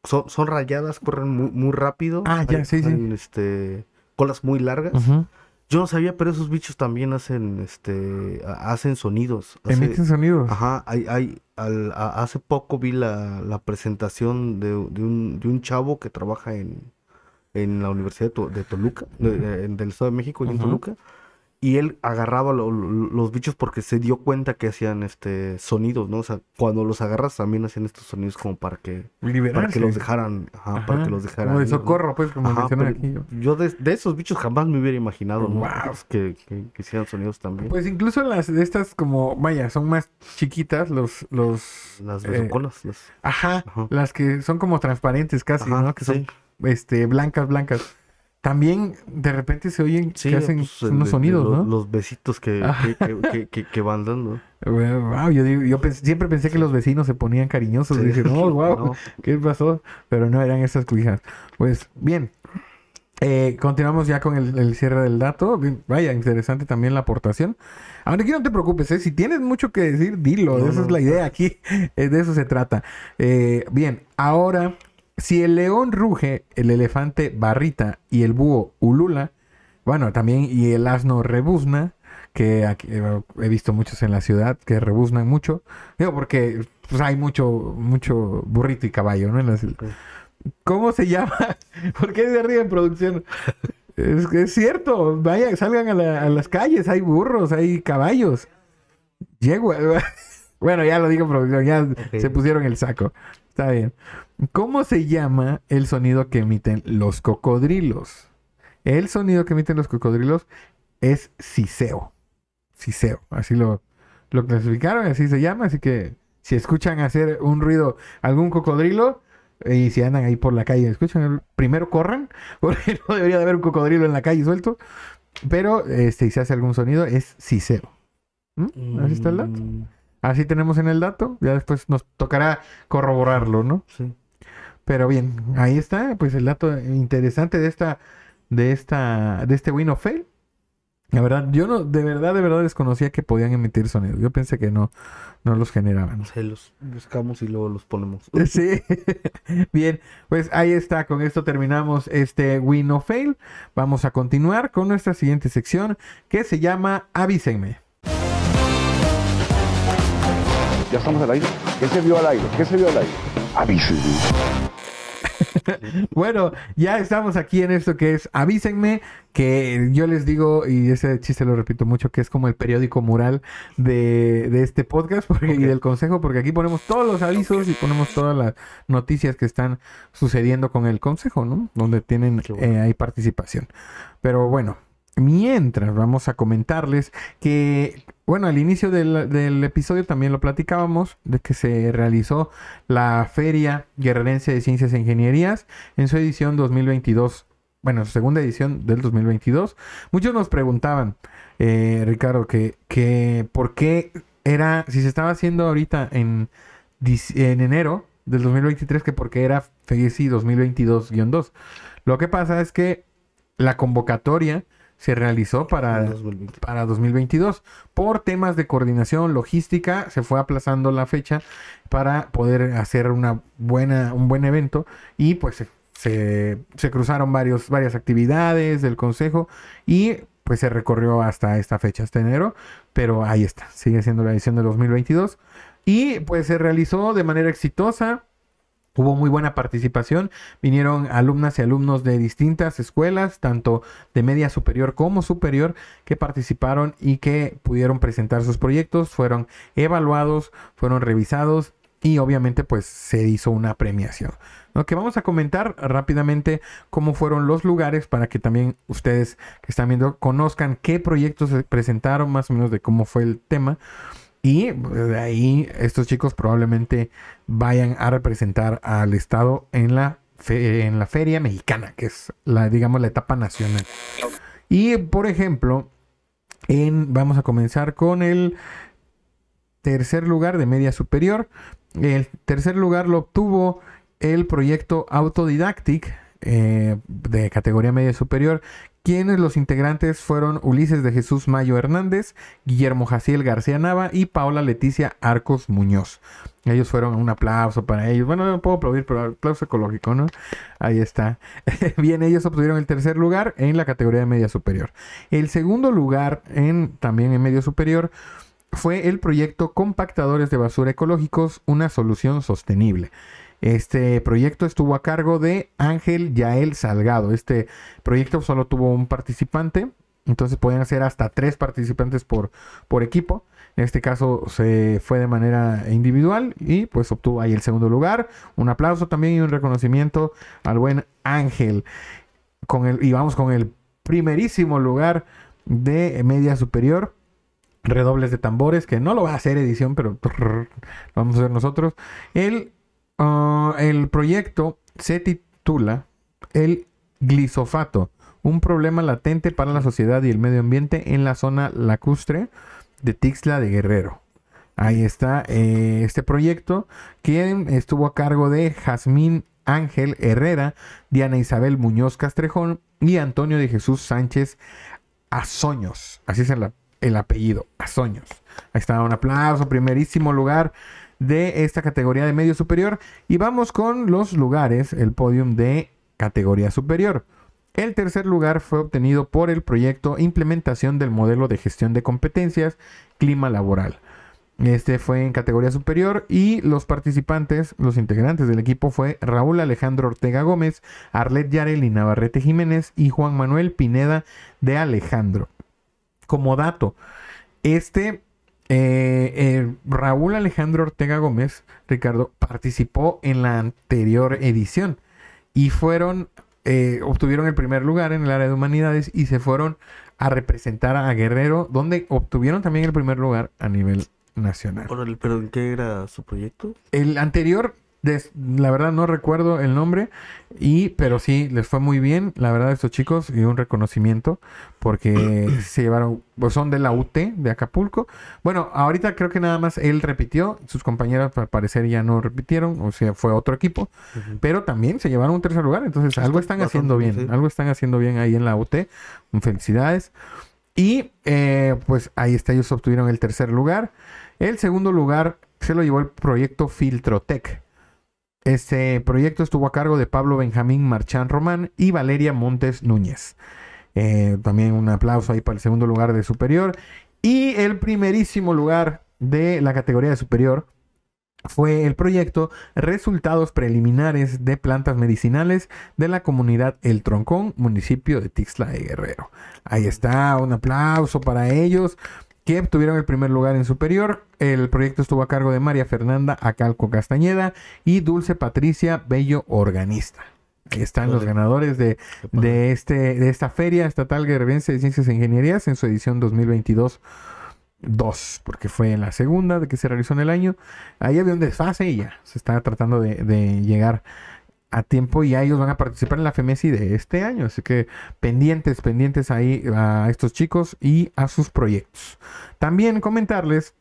Speaker 5: son, son rayadas, corren muy, muy rápido.
Speaker 4: Ah, ya,
Speaker 5: hay-
Speaker 4: sí, sí.
Speaker 5: este, colas muy largas. Yo no sabía, pero esos bichos también hacen, este, ha- hacen sonidos. Hace-
Speaker 4: Emiten sonidos.
Speaker 5: Ajá, hay, hay, al- a- hace poco vi la, la presentación de, de un, de un chavo que trabaja en, en la Universidad de, To- de Toluca, de- de- del Estado de México, y en. Toluca, y él agarraba lo- lo- los bichos porque se dio cuenta que hacían este sonidos, ¿no? O sea, cuando los agarras también hacían estos sonidos como para que, para
Speaker 4: Liberarse.
Speaker 5: que los dejaran, ajá, para que los dejaran.
Speaker 4: Como de socorro, pues, como
Speaker 5: Ajá,
Speaker 4: aquí.
Speaker 5: yo de, de esos bichos jamás me hubiera imaginado, ¿no? Pues, Que, que, que hicieran sonidos también.
Speaker 4: Pues incluso las de estas como, vaya, son más chiquitas, los, los...
Speaker 5: las
Speaker 4: eh,
Speaker 5: besuconas, las-
Speaker 4: ajá,
Speaker 5: Ajá.
Speaker 4: las que son como transparentes casi,
Speaker 5: Ajá,
Speaker 4: ¿no? Que son este, blancas, blancas. También de repente se oyen
Speaker 5: Sí,
Speaker 4: que hacen
Speaker 5: pues,
Speaker 4: unos sonidos, ¿no?
Speaker 5: los, besitos que,
Speaker 4: Ajá.
Speaker 5: que, que- que- van dando.
Speaker 4: Wow, yo, digo- yo pens- siempre pensé que los vecinos se ponían cariñosos.
Speaker 5: Sí.
Speaker 4: Dije, no, wow,
Speaker 5: No.
Speaker 4: ¿qué pasó? Pero no eran esas cuijas. Pues bien, eh, continuamos ya con el, el cierre del dato. Vaya, interesante también la aportación. Ahora aquí no te preocupes, ¿eh? si tienes mucho que decir, dilo.
Speaker 5: No,
Speaker 4: Esa es
Speaker 5: no.
Speaker 4: la idea aquí. eh, de eso se trata. Eh, bien, ahora, si el león ruge, el elefante barrita y el búho ulula, bueno, también y el asno rebuzna, que aquí, eh, he visto muchos en la ciudad que rebuznan mucho. Digo, porque pues, hay mucho, mucho burrito y caballo, ¿no? En la ciudad. ¿Cómo se llama? ¿Por qué se ríe en producción? Es, que es cierto, vayan, salgan a, la- a las calles, hay burros, hay caballos. Yegua. Bueno, ya lo digo en producción, ya se pusieron el saco. Está bien. ¿Cómo se llama el sonido que emiten los cocodrilos? El sonido que emiten los cocodrilos es siseo. Siseo. Así lo, lo clasificaron, así se llama. Así que si escuchan hacer un ruido algún cocodrilo y si andan ahí por la calle, escuchan, primero corran, porque no debería de haber un cocodrilo en la calle suelto. Pero este, si se hace algún sonido, es siseo. ¿Mm? Así está el dato. Así tenemos en el dato. Ya después nos tocará corroborarlo, ¿no?
Speaker 5: Sí.
Speaker 4: Pero bien, ahí está, pues el dato interesante de esta, de esta, de este Win of Fail. La verdad, yo no, de verdad, de verdad desconocía que podían emitir sonidos. Yo pensé que no, no los generaban.
Speaker 5: No sé, los buscamos y luego los ponemos.
Speaker 4: Sí. Bien, pues ahí está. Con esto terminamos este Win of Fail. Vamos a continuar con nuestra siguiente sección que se llama Avísenme.
Speaker 3: Ya estamos al aire. ¿Qué se vio al aire? ¿Qué se vio al aire? Avísenme.
Speaker 4: Bueno, ya estamos aquí en esto que es Avísenme, que yo les digo, y ese chiste lo repito mucho, que es como el periódico mural de, de este podcast porque, y del consejo, porque aquí ponemos todos los avisos y ponemos todas las noticias que están sucediendo con el consejo, ¿no? Donde tienen
Speaker 5: bueno.
Speaker 4: eh, ahí participación. Pero bueno, mientras vamos a comentarles que, bueno, al inicio del, del episodio también lo platicábamos, de que se realizó la Feria Guerrerense de Ciencias e Ingenierías en su edición 2022. Bueno, su segunda edición del 2022. Muchos nos preguntaban, eh, Ricardo, que, que por qué era, si se estaba haciendo ahorita en, en enero del 2023, que por qué era FEGESI 2022-2. Lo que pasa es que la convocatoria se realizó para
Speaker 5: En 2020.
Speaker 4: para 2022. Por temas de coordinación, logística, se fue aplazando la fecha para poder hacer una buena, un buen evento y pues se, se, se cruzaron varios, varias actividades del consejo y pues se recorrió hasta esta fecha, hasta enero, pero ahí está, sigue siendo la edición de 2022 y pues se realizó de manera exitosa. Hubo muy buena participación, vinieron alumnas y alumnos de distintas escuelas, tanto de media superior como superior, que participaron y que pudieron presentar sus proyectos, fueron evaluados, fueron revisados y obviamente pues se hizo una premiación. ¿no? Que vamos a comentar rápidamente cómo fueron los lugares para que también ustedes que están viendo conozcan qué proyectos se presentaron, más o menos de cómo fue el tema. Y pues, de ahí estos chicos probablemente vayan a representar al Estado en la, en la feria mexicana, que es la, digamos, la etapa nacional. Y por ejemplo, en, vamos a comenzar con el tercer lugar de media superior. El tercer lugar lo obtuvo el proyecto Autodidactic eh, de categoría media superior, quienes los integrantes fueron Ulises de Jesús Mayo Hernández, Guillermo Jaciel García Nava y Paola Leticia Arcos Muñoz. Ellos fueron un aplauso para ellos. Bueno, no puedo aplaudir, pero aplauso ecológico, ¿no? Ahí está. Bien, ellos obtuvieron el tercer lugar en la categoría de media superior. El segundo lugar en también en medio superior fue el proyecto Compactadores de Basura Ecológicos, una solución sostenible. Este proyecto estuvo a cargo de Ángel Yael Salgado. Este proyecto solo tuvo un participante, entonces podían ser hasta tres participantes por, por equipo. En este caso se fue de manera individual y pues obtuvo ahí el segundo lugar. Un aplauso también y un reconocimiento al buen Ángel. Con el, y vamos con el primerísimo lugar de media superior. Redobles de tambores, que no lo va a hacer edición, pero lo vamos a hacer nosotros. El, ah, el proyecto se titula El glisofato, un problema latente para la sociedad y el medio ambiente en la zona lacustre de Tixla de Guerrero. Ahí está eh, este proyecto, quien estuvo a cargo de Jazmín Ángel Herrera, Diana Isabel Muñoz Castrejón y Antonio de Jesús Sánchez Azoños. Así es el, el apellido, Azoños. Ahí está, un aplauso, primerísimo lugar de esta categoría de medio superior. Y vamos con los lugares, el podium de categoría superior. El tercer lugar fue obtenido por el proyecto Implementación del Modelo de Gestión de Competencias Clima Laboral. Este fue en categoría superior y los participantes, los integrantes del equipo fue Raúl Alejandro Ortega Gómez, Arlet Yarel y Navarrete Jiménez y Juan Manuel Pineda de Alejandro. Como dato, este eh, eh, Raúl Alejandro Ortega Gómez, Ricardo, participó en la anterior edición y fueron eh, obtuvieron el primer lugar en el área de humanidades y se fueron a representar a Guerrero, donde obtuvieron también el primer lugar a nivel nacional.
Speaker 5: Pero ¿en qué era su proyecto?
Speaker 4: El anterior, des- la verdad no recuerdo el nombre, y pero sí, les fue muy bien, la verdad, estos chicos, y un reconocimiento, porque se llevaron, pues son de la UT de Acapulco. Bueno, ahorita creo que nada más él repitió, sus compañeras al parecer ya no repitieron, o sea, fue otro equipo, pero también se llevaron un tercer lugar, entonces algo están
Speaker 5: bastante
Speaker 4: haciendo bien,
Speaker 5: sí.
Speaker 4: algo están haciendo bien ahí en la UT, felicidades. Y eh, pues ahí está, ellos obtuvieron el tercer lugar. El segundo lugar se lo llevó el proyecto Filtrotec. Este proyecto estuvo a cargo de Pablo Benjamín Marchán Román y Valeria Montes Núñez. Eh, también un aplauso ahí para el segundo lugar de superior. Y el primerísimo lugar de la categoría de superior fue el proyecto Resultados Preliminares de Plantas Medicinales de la comunidad El Troncón, municipio de Tixla de Guerrero. Ahí está, un aplauso para ellos que obtuvieron el primer lugar en superior. El proyecto estuvo a cargo de María Fernanda Acalco Castañeda y Dulce Patricia Bello Organista. Ahí están los ganadores de, de, este, de esta Feria Estatal Guerrerense de Ciencias e Ingenierías en su edición 2022 2, porque fue la segunda de que se realizó en el año. Ahí había un desfase y ya se está tratando de, de llegar a tiempo y ya ellos van a participar en la FEMESI de este año. Así que pendientes, pendientes ahí a estos chicos y a sus proyectos. También comentarles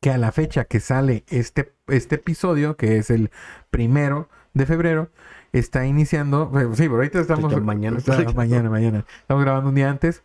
Speaker 4: que a la fecha que sale este, este episodio, que es el primero de febrero, está iniciando. eh, Sí, pero ahorita estamos.
Speaker 5: Mañana.
Speaker 4: está- mañana, mañana. Estamos grabando un día antes.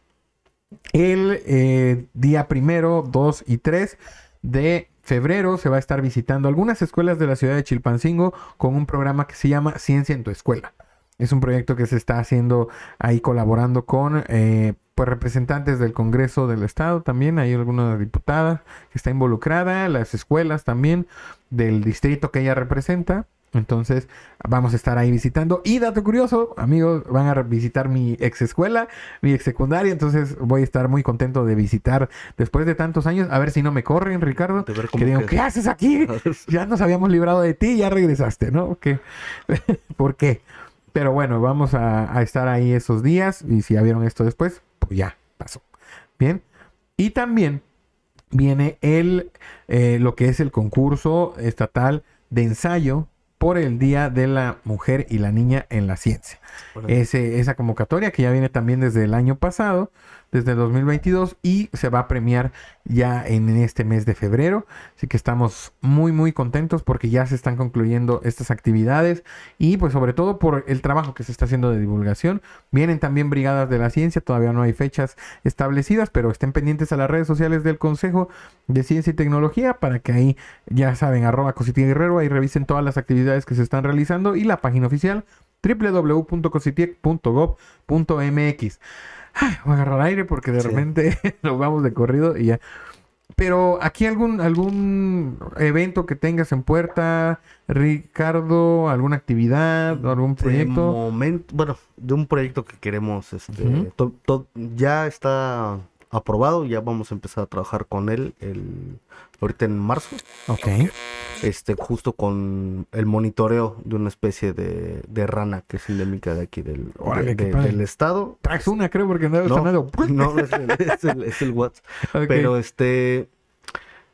Speaker 4: El eh, día primero, 2 y 3 de febrero se va a estar visitando algunas escuelas de la ciudad de Chilpancingo con un programa que se llama Ciencia en tu escuela. Es un proyecto que se está haciendo ahí colaborando con eh, pues representantes del Congreso del Estado también. Hay alguna diputada que está involucrada, las escuelas también del distrito que ella representa. Entonces vamos a estar ahí visitando. Y dato curioso, amigos, van a visitar mi ex escuela, mi ex secundaria. Entonces voy a estar muy contento de visitar después de tantos años. A ver si no me corren, Ricardo.
Speaker 5: De ver
Speaker 4: Que
Speaker 5: cómo
Speaker 4: digan,
Speaker 5: queda.
Speaker 4: ¿qué haces aquí? Ya nos habíamos librado de ti, ya regresaste, ¿no? ¿Qué? ¿Por qué? Pero bueno, vamos a, a estar ahí esos días. Y si ya vieron esto después, pues ya pasó. Bien. Y también viene el eh, lo que es el concurso estatal de ensayo por el Día de la Mujer y la Niña en la Ciencia. Ese- esa convocatoria que ya viene también desde el año pasado, desde el 2022 y se va a premiar ya en este mes de febrero. Así que estamos muy muy contentos porque ya se están concluyendo estas actividades y pues sobre todo por el trabajo que se está haciendo de divulgación. Vienen también brigadas de la ciencia, todavía no hay fechas establecidas, pero estén pendientes a las redes sociales del Consejo de Ciencia y Tecnología para que ahí ya saben, arroba Cositía Guerrero, ahí revisen todas las actividades que se están realizando y la página oficial www.cositiec.gov.mx. Voy a agarrar aire porque de
Speaker 5: Sí.
Speaker 4: repente nos vamos de corrido y ya. Pero aquí algún algún evento que tengas en puerta, Ricardo, alguna actividad, algún
Speaker 5: De
Speaker 4: proyecto.
Speaker 5: momento, bueno, de un proyecto que queremos, este,
Speaker 4: Ujú.
Speaker 5: to- to- ya está aprobado, ya vamos a empezar a trabajar con él el, ahorita en marzo,
Speaker 4: Ok.
Speaker 5: este, justo con el monitoreo de una especie de, de rana que es endémica de aquí del,
Speaker 4: Órale,
Speaker 5: de-
Speaker 4: qué
Speaker 5: de-
Speaker 4: padre.
Speaker 5: del estado.
Speaker 4: Traes una, creo, porque
Speaker 5: No, es el, es el, es el.
Speaker 4: Ok.
Speaker 5: Pero este.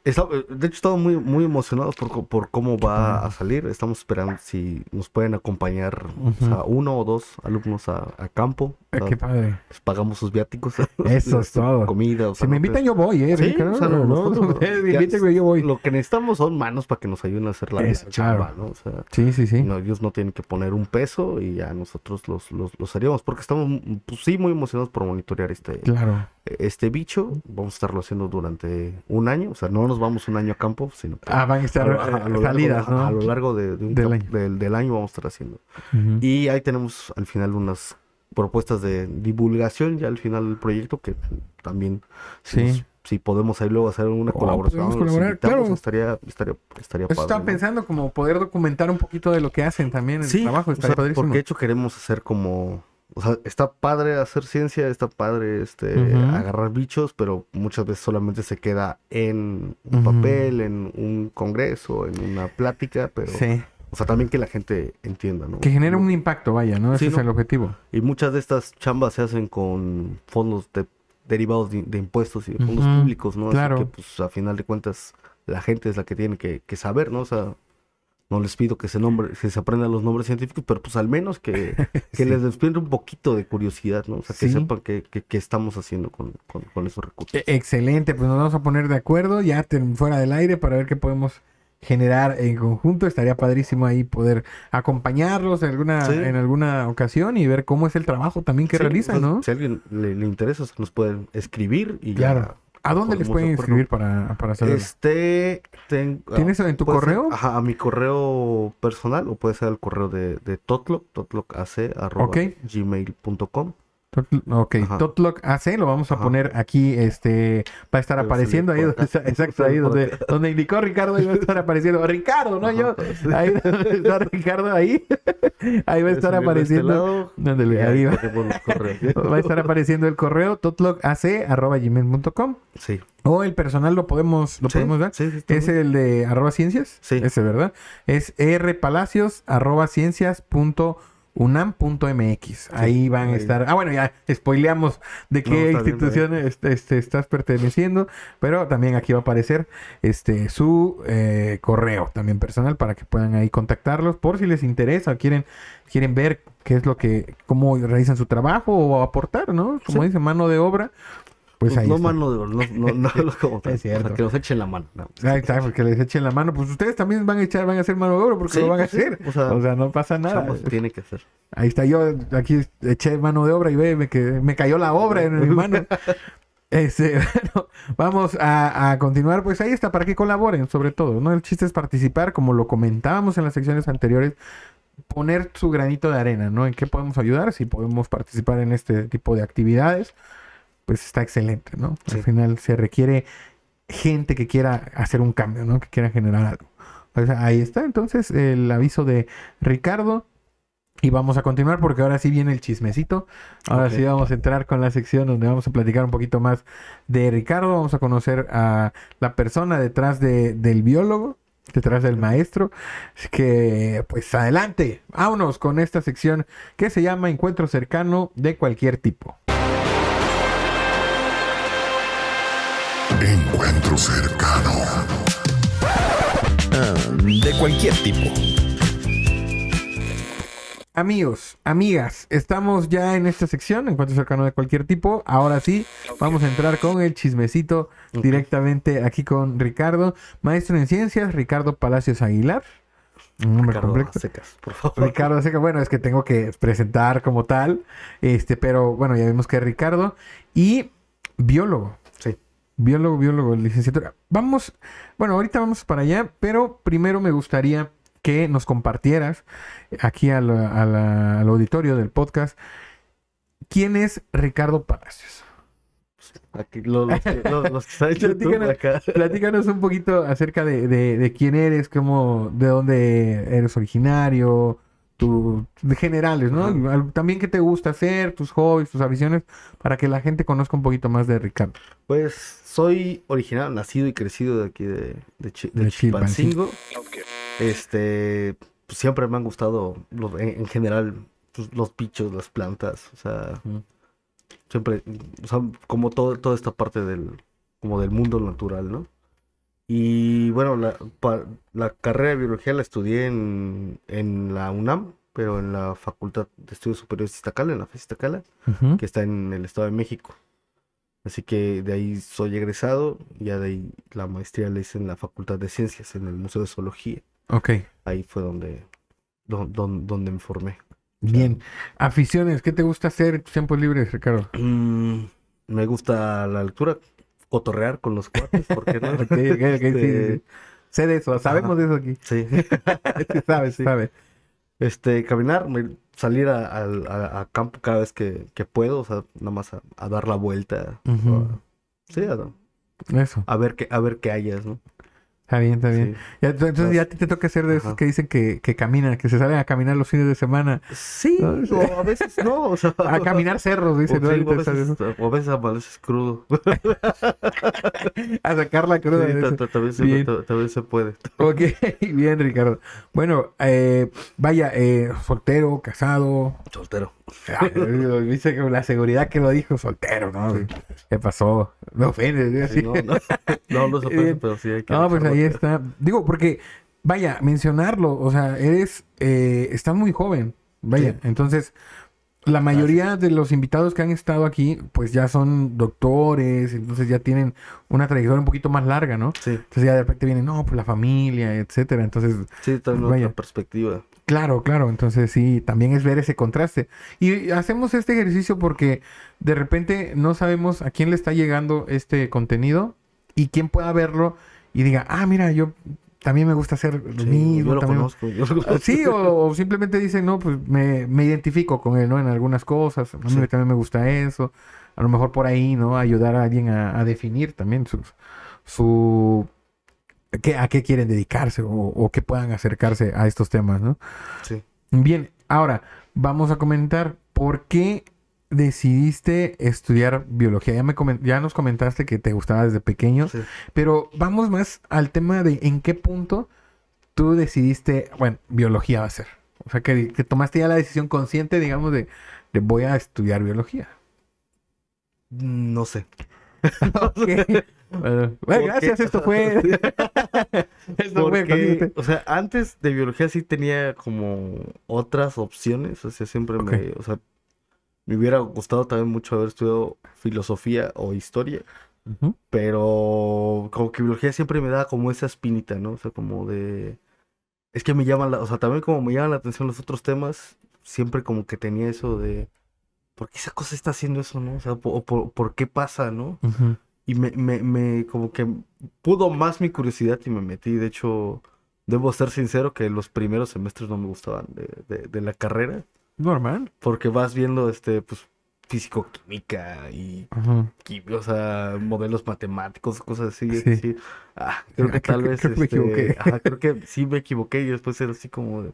Speaker 5: Está- de hecho, estamos muy, muy emocionados por, por cómo va a salir. Estamos esperando si nos pueden acompañar o sea, uno o dos alumnos a, a campo.
Speaker 4: Ah, Qué padre.
Speaker 5: les pagamos sus viáticos.
Speaker 4: Eso es todo.
Speaker 5: Comida. o
Speaker 4: Si me invitan, yo voy, ¿eh?
Speaker 5: Sí,
Speaker 4: Ricardo?
Speaker 5: o sea,
Speaker 4: No,
Speaker 5: nosotros-
Speaker 4: ustedes me
Speaker 5: ya-
Speaker 4: inviten, yo voy.
Speaker 5: Lo que necesitamos son manos para que nos ayuden a hacer la,
Speaker 4: Es,
Speaker 5: chamba,
Speaker 4: claro.
Speaker 5: ¿no? O sea,
Speaker 4: Sí, sí, sí.
Speaker 5: no, ellos no tienen que poner un peso y ya nosotros los, los, los haríamos. Porque estamos, pues, sí, muy emocionados por monitorear este,
Speaker 4: Claro.
Speaker 5: Este bicho. Vamos a estarlo haciendo durante un año. O sea, no nos vamos un año a campo, sino que
Speaker 4: Ah, van a estar
Speaker 5: a, lo- a- a
Speaker 4: eh, salidas,
Speaker 5: largo,
Speaker 4: ¿no?
Speaker 5: a lo largo de, de un
Speaker 4: Del año.
Speaker 5: Del, del año vamos a estar haciendo.
Speaker 4: Ujú.
Speaker 5: Y ahí tenemos al final unas propuestas de divulgación ya al final del proyecto que también si,
Speaker 4: Sí.
Speaker 5: nos- si podemos ahí luego hacer una
Speaker 4: Oh,
Speaker 5: colaboración
Speaker 4: colaborar, claro.
Speaker 5: estaría estaría estaría
Speaker 4: Eso
Speaker 5: padre,
Speaker 4: estaba
Speaker 5: ¿no?
Speaker 4: pensando como poder documentar un poquito de lo que hacen también en
Speaker 5: Sí,
Speaker 4: el trabajo.
Speaker 5: o
Speaker 4: Estaría
Speaker 5: sea,
Speaker 4: padrísimo.
Speaker 5: porque de hecho queremos hacer como o sea, está padre hacer ciencia, está padre este agarrar bichos, pero muchas veces solamente se queda en un papel, en un congreso, en una plática, pero
Speaker 4: Sí.
Speaker 5: o sea, también que la gente entienda, ¿no?
Speaker 4: Que genere un impacto, vaya, ¿no? Ese es el objetivo.
Speaker 5: Y muchas de estas chambas se hacen con fondos de- derivados de, de impuestos y de fondos públicos, ¿no?
Speaker 4: claro.
Speaker 5: Así que, pues, a final de cuentas, la gente es la que tiene que, que saber, ¿no? O sea, no les pido que se nombre, que se aprendan los nombres científicos, pero pues al menos que, que
Speaker 4: Sí.
Speaker 5: les despierte un poquito de curiosidad, ¿no? O sea, que
Speaker 4: Sí.
Speaker 5: sepan qué qué- qué estamos haciendo con, con- con esos recursos.
Speaker 4: E- Excelente, pues nos vamos a poner de acuerdo ya ten- fuera del aire para ver qué podemos generar en conjunto. Estaría padrísimo ahí poder acompañarlos en alguna,
Speaker 5: Sí.
Speaker 4: en alguna ocasión y ver cómo es el trabajo también que
Speaker 5: Sí,
Speaker 4: realizan,
Speaker 5: sea,
Speaker 4: ¿no?
Speaker 5: Si a alguien le, le interesa, nos pueden escribir y
Speaker 4: Claro.
Speaker 5: ya.
Speaker 4: ¿A dónde les pueden escribir para, para saberlo?
Speaker 5: Este. ten-
Speaker 4: ¿Tienes en tu
Speaker 5: ser-
Speaker 4: correo?
Speaker 5: ajá, a mi correo personal o puede ser al correo de, de Totloc, arroba
Speaker 4: Ok.
Speaker 5: Ajá.
Speaker 4: Totlock AC lo vamos a
Speaker 5: Ajá.
Speaker 4: poner aquí, este, va a estar apareciendo ahí, donde exacto, ahí donde, donde indicó Ricardo, ahí va a estar apareciendo, Ricardo, no yo, ahí donde está Ricardo, ahí, ahí va a estar apareciendo, Ándale, ahí va. va a estar apareciendo el correo totlockac.gmail.com
Speaker 5: Sí.
Speaker 4: o el personal lo podemos, lo
Speaker 5: Sí,
Speaker 4: podemos dar.
Speaker 5: sí, sí,
Speaker 4: Es el de arroba ciencias.
Speaker 5: Sí.
Speaker 4: Ese, ¿verdad? Es rpalacios arroba ciencias punto unam punto mx. Ahí van a estar. Ah, bueno, ya spoileamos de qué
Speaker 5: No, bien,
Speaker 4: institución este, este, estás perteneciendo. Pero también aquí va a aparecer este su eh, correo también personal para que puedan ahí contactarlos por si les interesa o quieren, quieren ver qué es lo que, cómo realizan su trabajo o aportar, ¿no? Como
Speaker 5: Sí.
Speaker 4: dice, mano de obra. Pues ahí
Speaker 5: no
Speaker 4: está.
Speaker 5: mano no, no, no, como tal.
Speaker 4: Es cierto.
Speaker 5: O sea, que nos echen la mano. no.
Speaker 4: Ahí está, porque les echen la mano. Pues ustedes también van a echar, van a hacer mano de obra porque
Speaker 5: Sí,
Speaker 4: lo van a
Speaker 5: pues sí,
Speaker 4: hacer.
Speaker 5: o sea,
Speaker 4: o sea, no pasa nada.
Speaker 5: Tiene que hacer.
Speaker 4: Ahí está, yo aquí eché mano de obra y ve, me, que, me cayó la obra en mi mano. Este, bueno, vamos a, a continuar. Pues ahí está, para que colaboren, sobre todo, ¿no? El chiste es participar, como lo comentábamos en las secciones anteriores, poner su granito de arena, ¿no? En qué podemos ayudar, si podemos participar en este tipo de actividades, pues está excelente, ¿no? Al final se requiere gente que quiera hacer un cambio, ¿no? Que quiera generar algo. Sea, ahí está entonces el aviso de Ricardo. Y vamos a continuar porque ahora sí viene el chismecito. Ahora sí vamos a entrar con la sección donde vamos a platicar un poquito más de Ricardo. Vamos a conocer a la persona detrás de- del biólogo, detrás del maestro. Así que, pues adelante. Vámonos con esta sección que se llama Encuentro cercano de cualquier tipo.
Speaker 1: Encuentro cercano.
Speaker 6: Ah, de cualquier tipo.
Speaker 4: Amigos, amigas, estamos ya en esta sección, encuentro cercano de cualquier tipo. Ahora sí, vamos a entrar con el chismecito directamente aquí con Ricardo, maestro en ciencias, Ricardo Palacios Aguilar. Un nombre
Speaker 5: Ricardo
Speaker 4: completo.
Speaker 5: Secas, por favor.
Speaker 4: Ricardo Seca, bueno, es que tengo que presentar como tal, este, pero bueno, ya vimos que es Ricardo y biólogo. Biólogo, biólogo, licenciatura. Vamos, bueno, ahorita vamos para allá, pero primero me gustaría que nos compartieras aquí a la- a la- al auditorio del podcast quién es Ricardo Palacios.
Speaker 5: Aquí, lo- los, que, los, los que YouTube
Speaker 4: Platícanos.
Speaker 5: acá.
Speaker 4: Platícanos un poquito acerca de, de- de quién eres, cómo, de dónde eres originario, tu, generales, ¿no?
Speaker 5: Ajá.
Speaker 4: También qué te gusta hacer, tus hobbies, tus aficiones, para que la gente conozca un poquito más de Ricardo.
Speaker 5: Pues soy original, nacido y crecido de aquí de, de, de
Speaker 4: De
Speaker 5: Chilpancingo. Este, pues, siempre me han gustado los- en, en general pues, los bichos, las plantas, o sea, siempre, o sea, como todo, toda esta parte del, como del mundo natural, ¿no? Y bueno, la, pa- la carrera de biología la estudié en, en la UNAM, pero en la Facultad de Estudios Superiores de Iztacala, en la FES Iztacala
Speaker 4: Ujú.
Speaker 5: que está en el Estado de México. Así que de ahí soy egresado, ya de ahí la maestría la hice en la Facultad de Ciencias, en el Museo de Zoología.
Speaker 4: Ok,
Speaker 5: Ahí fue donde, don- don- donde me formé.
Speaker 4: bien. Aficiones, ¿qué te gusta hacer en tus tiempos libres, Ricardo?
Speaker 5: Mm, me gusta la lectura, cotorrear con los cuates, ¿por qué no?
Speaker 4: Ok, ok, ok, sí, sí,
Speaker 5: Este,
Speaker 4: sí. Sé de eso, sabemos de eso aquí.
Speaker 5: sí.
Speaker 4: Sí, sabes,
Speaker 5: Sí.
Speaker 4: sabes.
Speaker 5: Este, caminar, salir a, al- a- a campo cada vez que, que puedo, o sea, nada más a, a dar la vuelta. Sí, a,
Speaker 4: Eso,
Speaker 5: a ver qué, a ver qué hayas, ¿no?
Speaker 4: Está bien, está bien.
Speaker 5: Sí.
Speaker 4: Ya, entonces
Speaker 5: Las-
Speaker 4: ya te toca ser de esos
Speaker 5: Ajá.
Speaker 4: que dicen que, que caminan, que se salen a caminar los fines de semana.
Speaker 5: Sí,
Speaker 4: No,
Speaker 5: o a veces no, o sea,
Speaker 4: A caminar cerros,
Speaker 5: o,
Speaker 4: dicen, ¿no?
Speaker 5: o
Speaker 4: Ahorita
Speaker 5: a veces, o a veces amaneces crudo.
Speaker 4: A sacar la cruda.
Speaker 5: Sí, también, se, también se puede.
Speaker 4: Ok, bien, Ricardo. Bueno, eh, vaya, eh, soltero, casado.
Speaker 5: Soltero.
Speaker 4: Dice con la seguridad que lo dijo, soltero, ¿no? ¿Qué pasó? Me. Sí,
Speaker 5: no, no, no, no se
Speaker 4: Bien.
Speaker 5: pero sí hay que
Speaker 4: No, pues ahí está. Digo, porque, vaya, mencionarlo, o sea, eres, eh, estás muy joven, vaya,
Speaker 5: Sí.
Speaker 4: entonces, la mayoría de los invitados que han estado aquí, pues ya son doctores, entonces ya tienen una trayectoria un poquito más larga, ¿no?
Speaker 5: Sí,
Speaker 4: Entonces ya de repente vienen, no, pues la familia, etcétera. Entonces,
Speaker 5: sí, también
Speaker 4: Vaya.
Speaker 5: otra perspectiva.
Speaker 4: claro, claro. Entonces sí, también es ver ese contraste. Y hacemos este ejercicio porque de repente no sabemos a quién le está llegando este contenido y quién pueda verlo y diga, ah, mira, yo también me gusta hacer lo
Speaker 5: Sí,
Speaker 4: mismo.
Speaker 5: yo lo
Speaker 4: también-
Speaker 5: conozco, yo lo
Speaker 4: Ah,
Speaker 5: conozco.
Speaker 4: Sí, o, o simplemente dicen, no, pues me, me identifico con él, ¿no? En algunas cosas. A mí
Speaker 5: Sí.
Speaker 4: también me gusta eso. A lo mejor por ahí, ¿no? Ayudar a alguien a, a definir también su, su qué- a qué quieren dedicarse o, o que puedan acercarse a estos temas, ¿no?
Speaker 5: Sí.
Speaker 4: Bien, ahora vamos a comentar por qué decidiste estudiar biología. Ya, me ya nos comentaste que te gustaba desde pequeño.
Speaker 5: Sí.
Speaker 4: Pero vamos más al tema de en qué punto tú decidiste, bueno, biología va a ser. O sea, que, que tomaste ya la decisión consciente, digamos, de, de voy a estudiar biología.
Speaker 5: No sé.
Speaker 4: Ok. Bueno, bueno, gracias, esto fue... esto fue
Speaker 5: Porque,
Speaker 4: consciente.
Speaker 5: o sea, antes de biología sí tenía como otras opciones, o sea, siempre me, o sea, me hubiera gustado también mucho haber estudiado filosofía o historia, pero como que biología siempre me da como esa espinita, ¿no? O sea, como de, es que me llaman la, o sea, también como me llaman la atención los otros temas, siempre como que tenía eso de, ¿por qué esa cosa está haciendo eso, no? O sea, por, por, ¿por qué pasa, no? Y me, me, me, como que pudo más mi curiosidad y me metí. De hecho, debo ser sincero que los primeros semestres no me gustaban de, de, de la carrera,
Speaker 4: Normal.
Speaker 5: porque vas viendo, este, pues, físico-química y, o sea, modelos matemáticos, cosas así.
Speaker 4: Sí.
Speaker 5: ah, creo que
Speaker 4: creo
Speaker 5: tal vez,
Speaker 4: creo me
Speaker 5: este,
Speaker 4: equivoqué.
Speaker 5: ajá, creo que sí me equivoqué y después era así como de,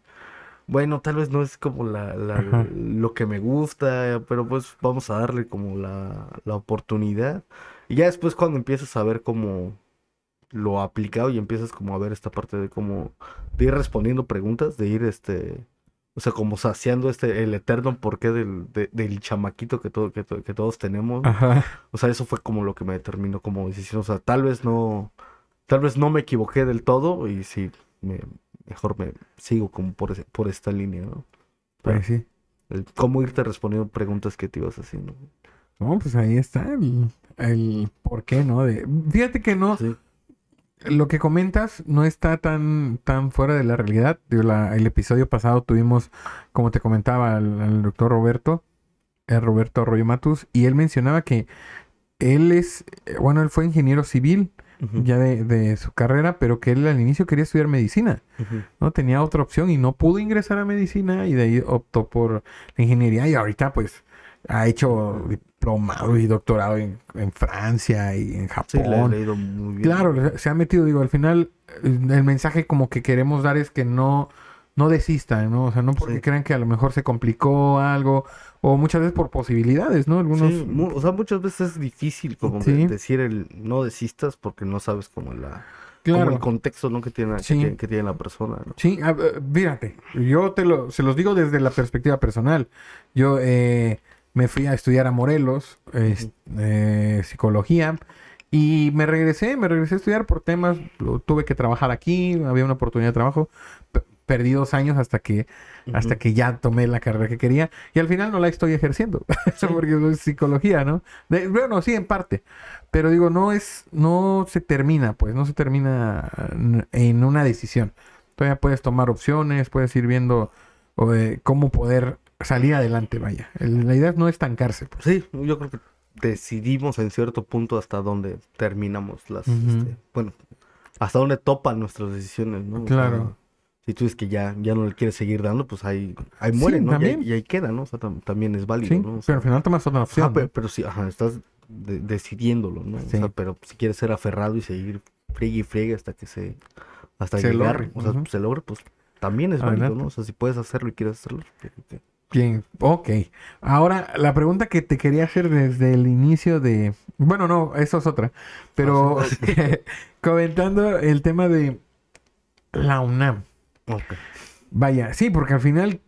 Speaker 5: bueno, tal vez no es como la, la- lo que me gusta, pero pues vamos a darle como la, la oportunidad. Y ya después cuando empiezas a ver como lo aplicado y empiezas como a ver esta parte de como de ir respondiendo preguntas, de ir este, o sea, como saciando este el eterno porqué del, de- del chamaquito que todo, que, que todos tenemos.
Speaker 4: Ajá.
Speaker 5: O sea, eso fue como lo que me determinó como decisión. O sea, tal vez no, tal vez no me equivoqué del todo y sí, me, mejor me sigo como por, ese- por esta línea, ¿no?
Speaker 4: Pues sí.
Speaker 5: El cómo irte respondiendo preguntas que te ibas haciendo.
Speaker 4: No, pues ahí está el, el por qué, ¿no? De, fíjate que no,
Speaker 5: Sí.
Speaker 4: Lo que comentas no está tan, tan fuera de la realidad. Digo, la- el episodio pasado tuvimos, como te comentaba, al, al doctor Roberto, el Roberto Arroyo Matus, y él mencionaba que él es, eh, bueno, él fue ingeniero civil ya de, de su carrera, pero que él al inicio quería estudiar medicina. ¿no? Tenía otra opción y no pudo ingresar a medicina y de ahí optó por la ingeniería y ahorita pues ha hecho diplomado y doctorado en, en Francia y en
Speaker 5: Sí, le he
Speaker 4: Japón.
Speaker 5: leído muy bien.
Speaker 4: Claro, se ha metido, digo, al final eh, el mensaje como que queremos dar es que no, no desistan, ¿no? O sea, no porque
Speaker 5: Sí.
Speaker 4: crean que a lo mejor se complicó algo o muchas veces por posibilidades, ¿no? Algunos...
Speaker 5: Sí, o sea, muchas veces es difícil como
Speaker 4: Sí.
Speaker 5: decir el no desistas porque no sabes como la
Speaker 4: claro.
Speaker 5: como el contexto ¿no? que tiene que tiene, que tiene la persona, ¿no?
Speaker 4: Sí, a- eh, fíjate, yo te lo, se los digo desde la perspectiva personal. Yo eh, me fui a estudiar a Morelos, eh, psicología, y me regresé, me regresé a estudiar por temas, lo- tuve que trabajar aquí, había una oportunidad de trabajo, pe- perdí dos años hasta que, hasta que ya tomé la carrera que quería, y al final no la estoy ejerciendo, porque es psicología, ¿no? De- bueno, sí, en parte, pero digo, no es, no se termina, pues, no se termina en una decisión. Todavía puedes tomar opciones, puedes ir viendo o, eh, cómo poder salir adelante, vaya. La idea no es estancarse. Pues.
Speaker 5: Sí, yo creo que decidimos en cierto punto hasta dónde terminamos las, este, bueno, hasta dónde topan nuestras decisiones, ¿no? O sea,
Speaker 4: Claro.
Speaker 5: si tú dices que ya, ya no le quieres seguir dando, pues ahí, ahí
Speaker 4: Sí,
Speaker 5: muere, ¿no? Y ahí,
Speaker 4: también.
Speaker 5: y ahí queda, ¿no? O sea, tam- también es válido,
Speaker 4: Sí,
Speaker 5: ¿no? O
Speaker 4: pero al final tomas otra opción.
Speaker 5: ajá, pe-
Speaker 4: ¿no?
Speaker 5: pero, sí, ajá, estás de- decidiéndolo, ¿no? O
Speaker 4: Sí.
Speaker 5: sea, pero si quieres ser aferrado y seguir friegue y friegue hasta que se, hasta
Speaker 4: Se
Speaker 5: llegar,
Speaker 4: logre,
Speaker 5: o sea,
Speaker 4: ujú.
Speaker 5: se logre, pues también es válido,
Speaker 4: Adelante.
Speaker 5: ¿no? O sea, si puedes hacerlo y quieres hacerlo. pues.
Speaker 4: Bien, ok. Ahora, la pregunta que te quería hacer desde el inicio de... Bueno, no, eso es otra. Pero
Speaker 5: Ah, sí.
Speaker 4: comentando el tema de la UNAM.
Speaker 5: Ok.
Speaker 4: Vaya, sí, porque al final,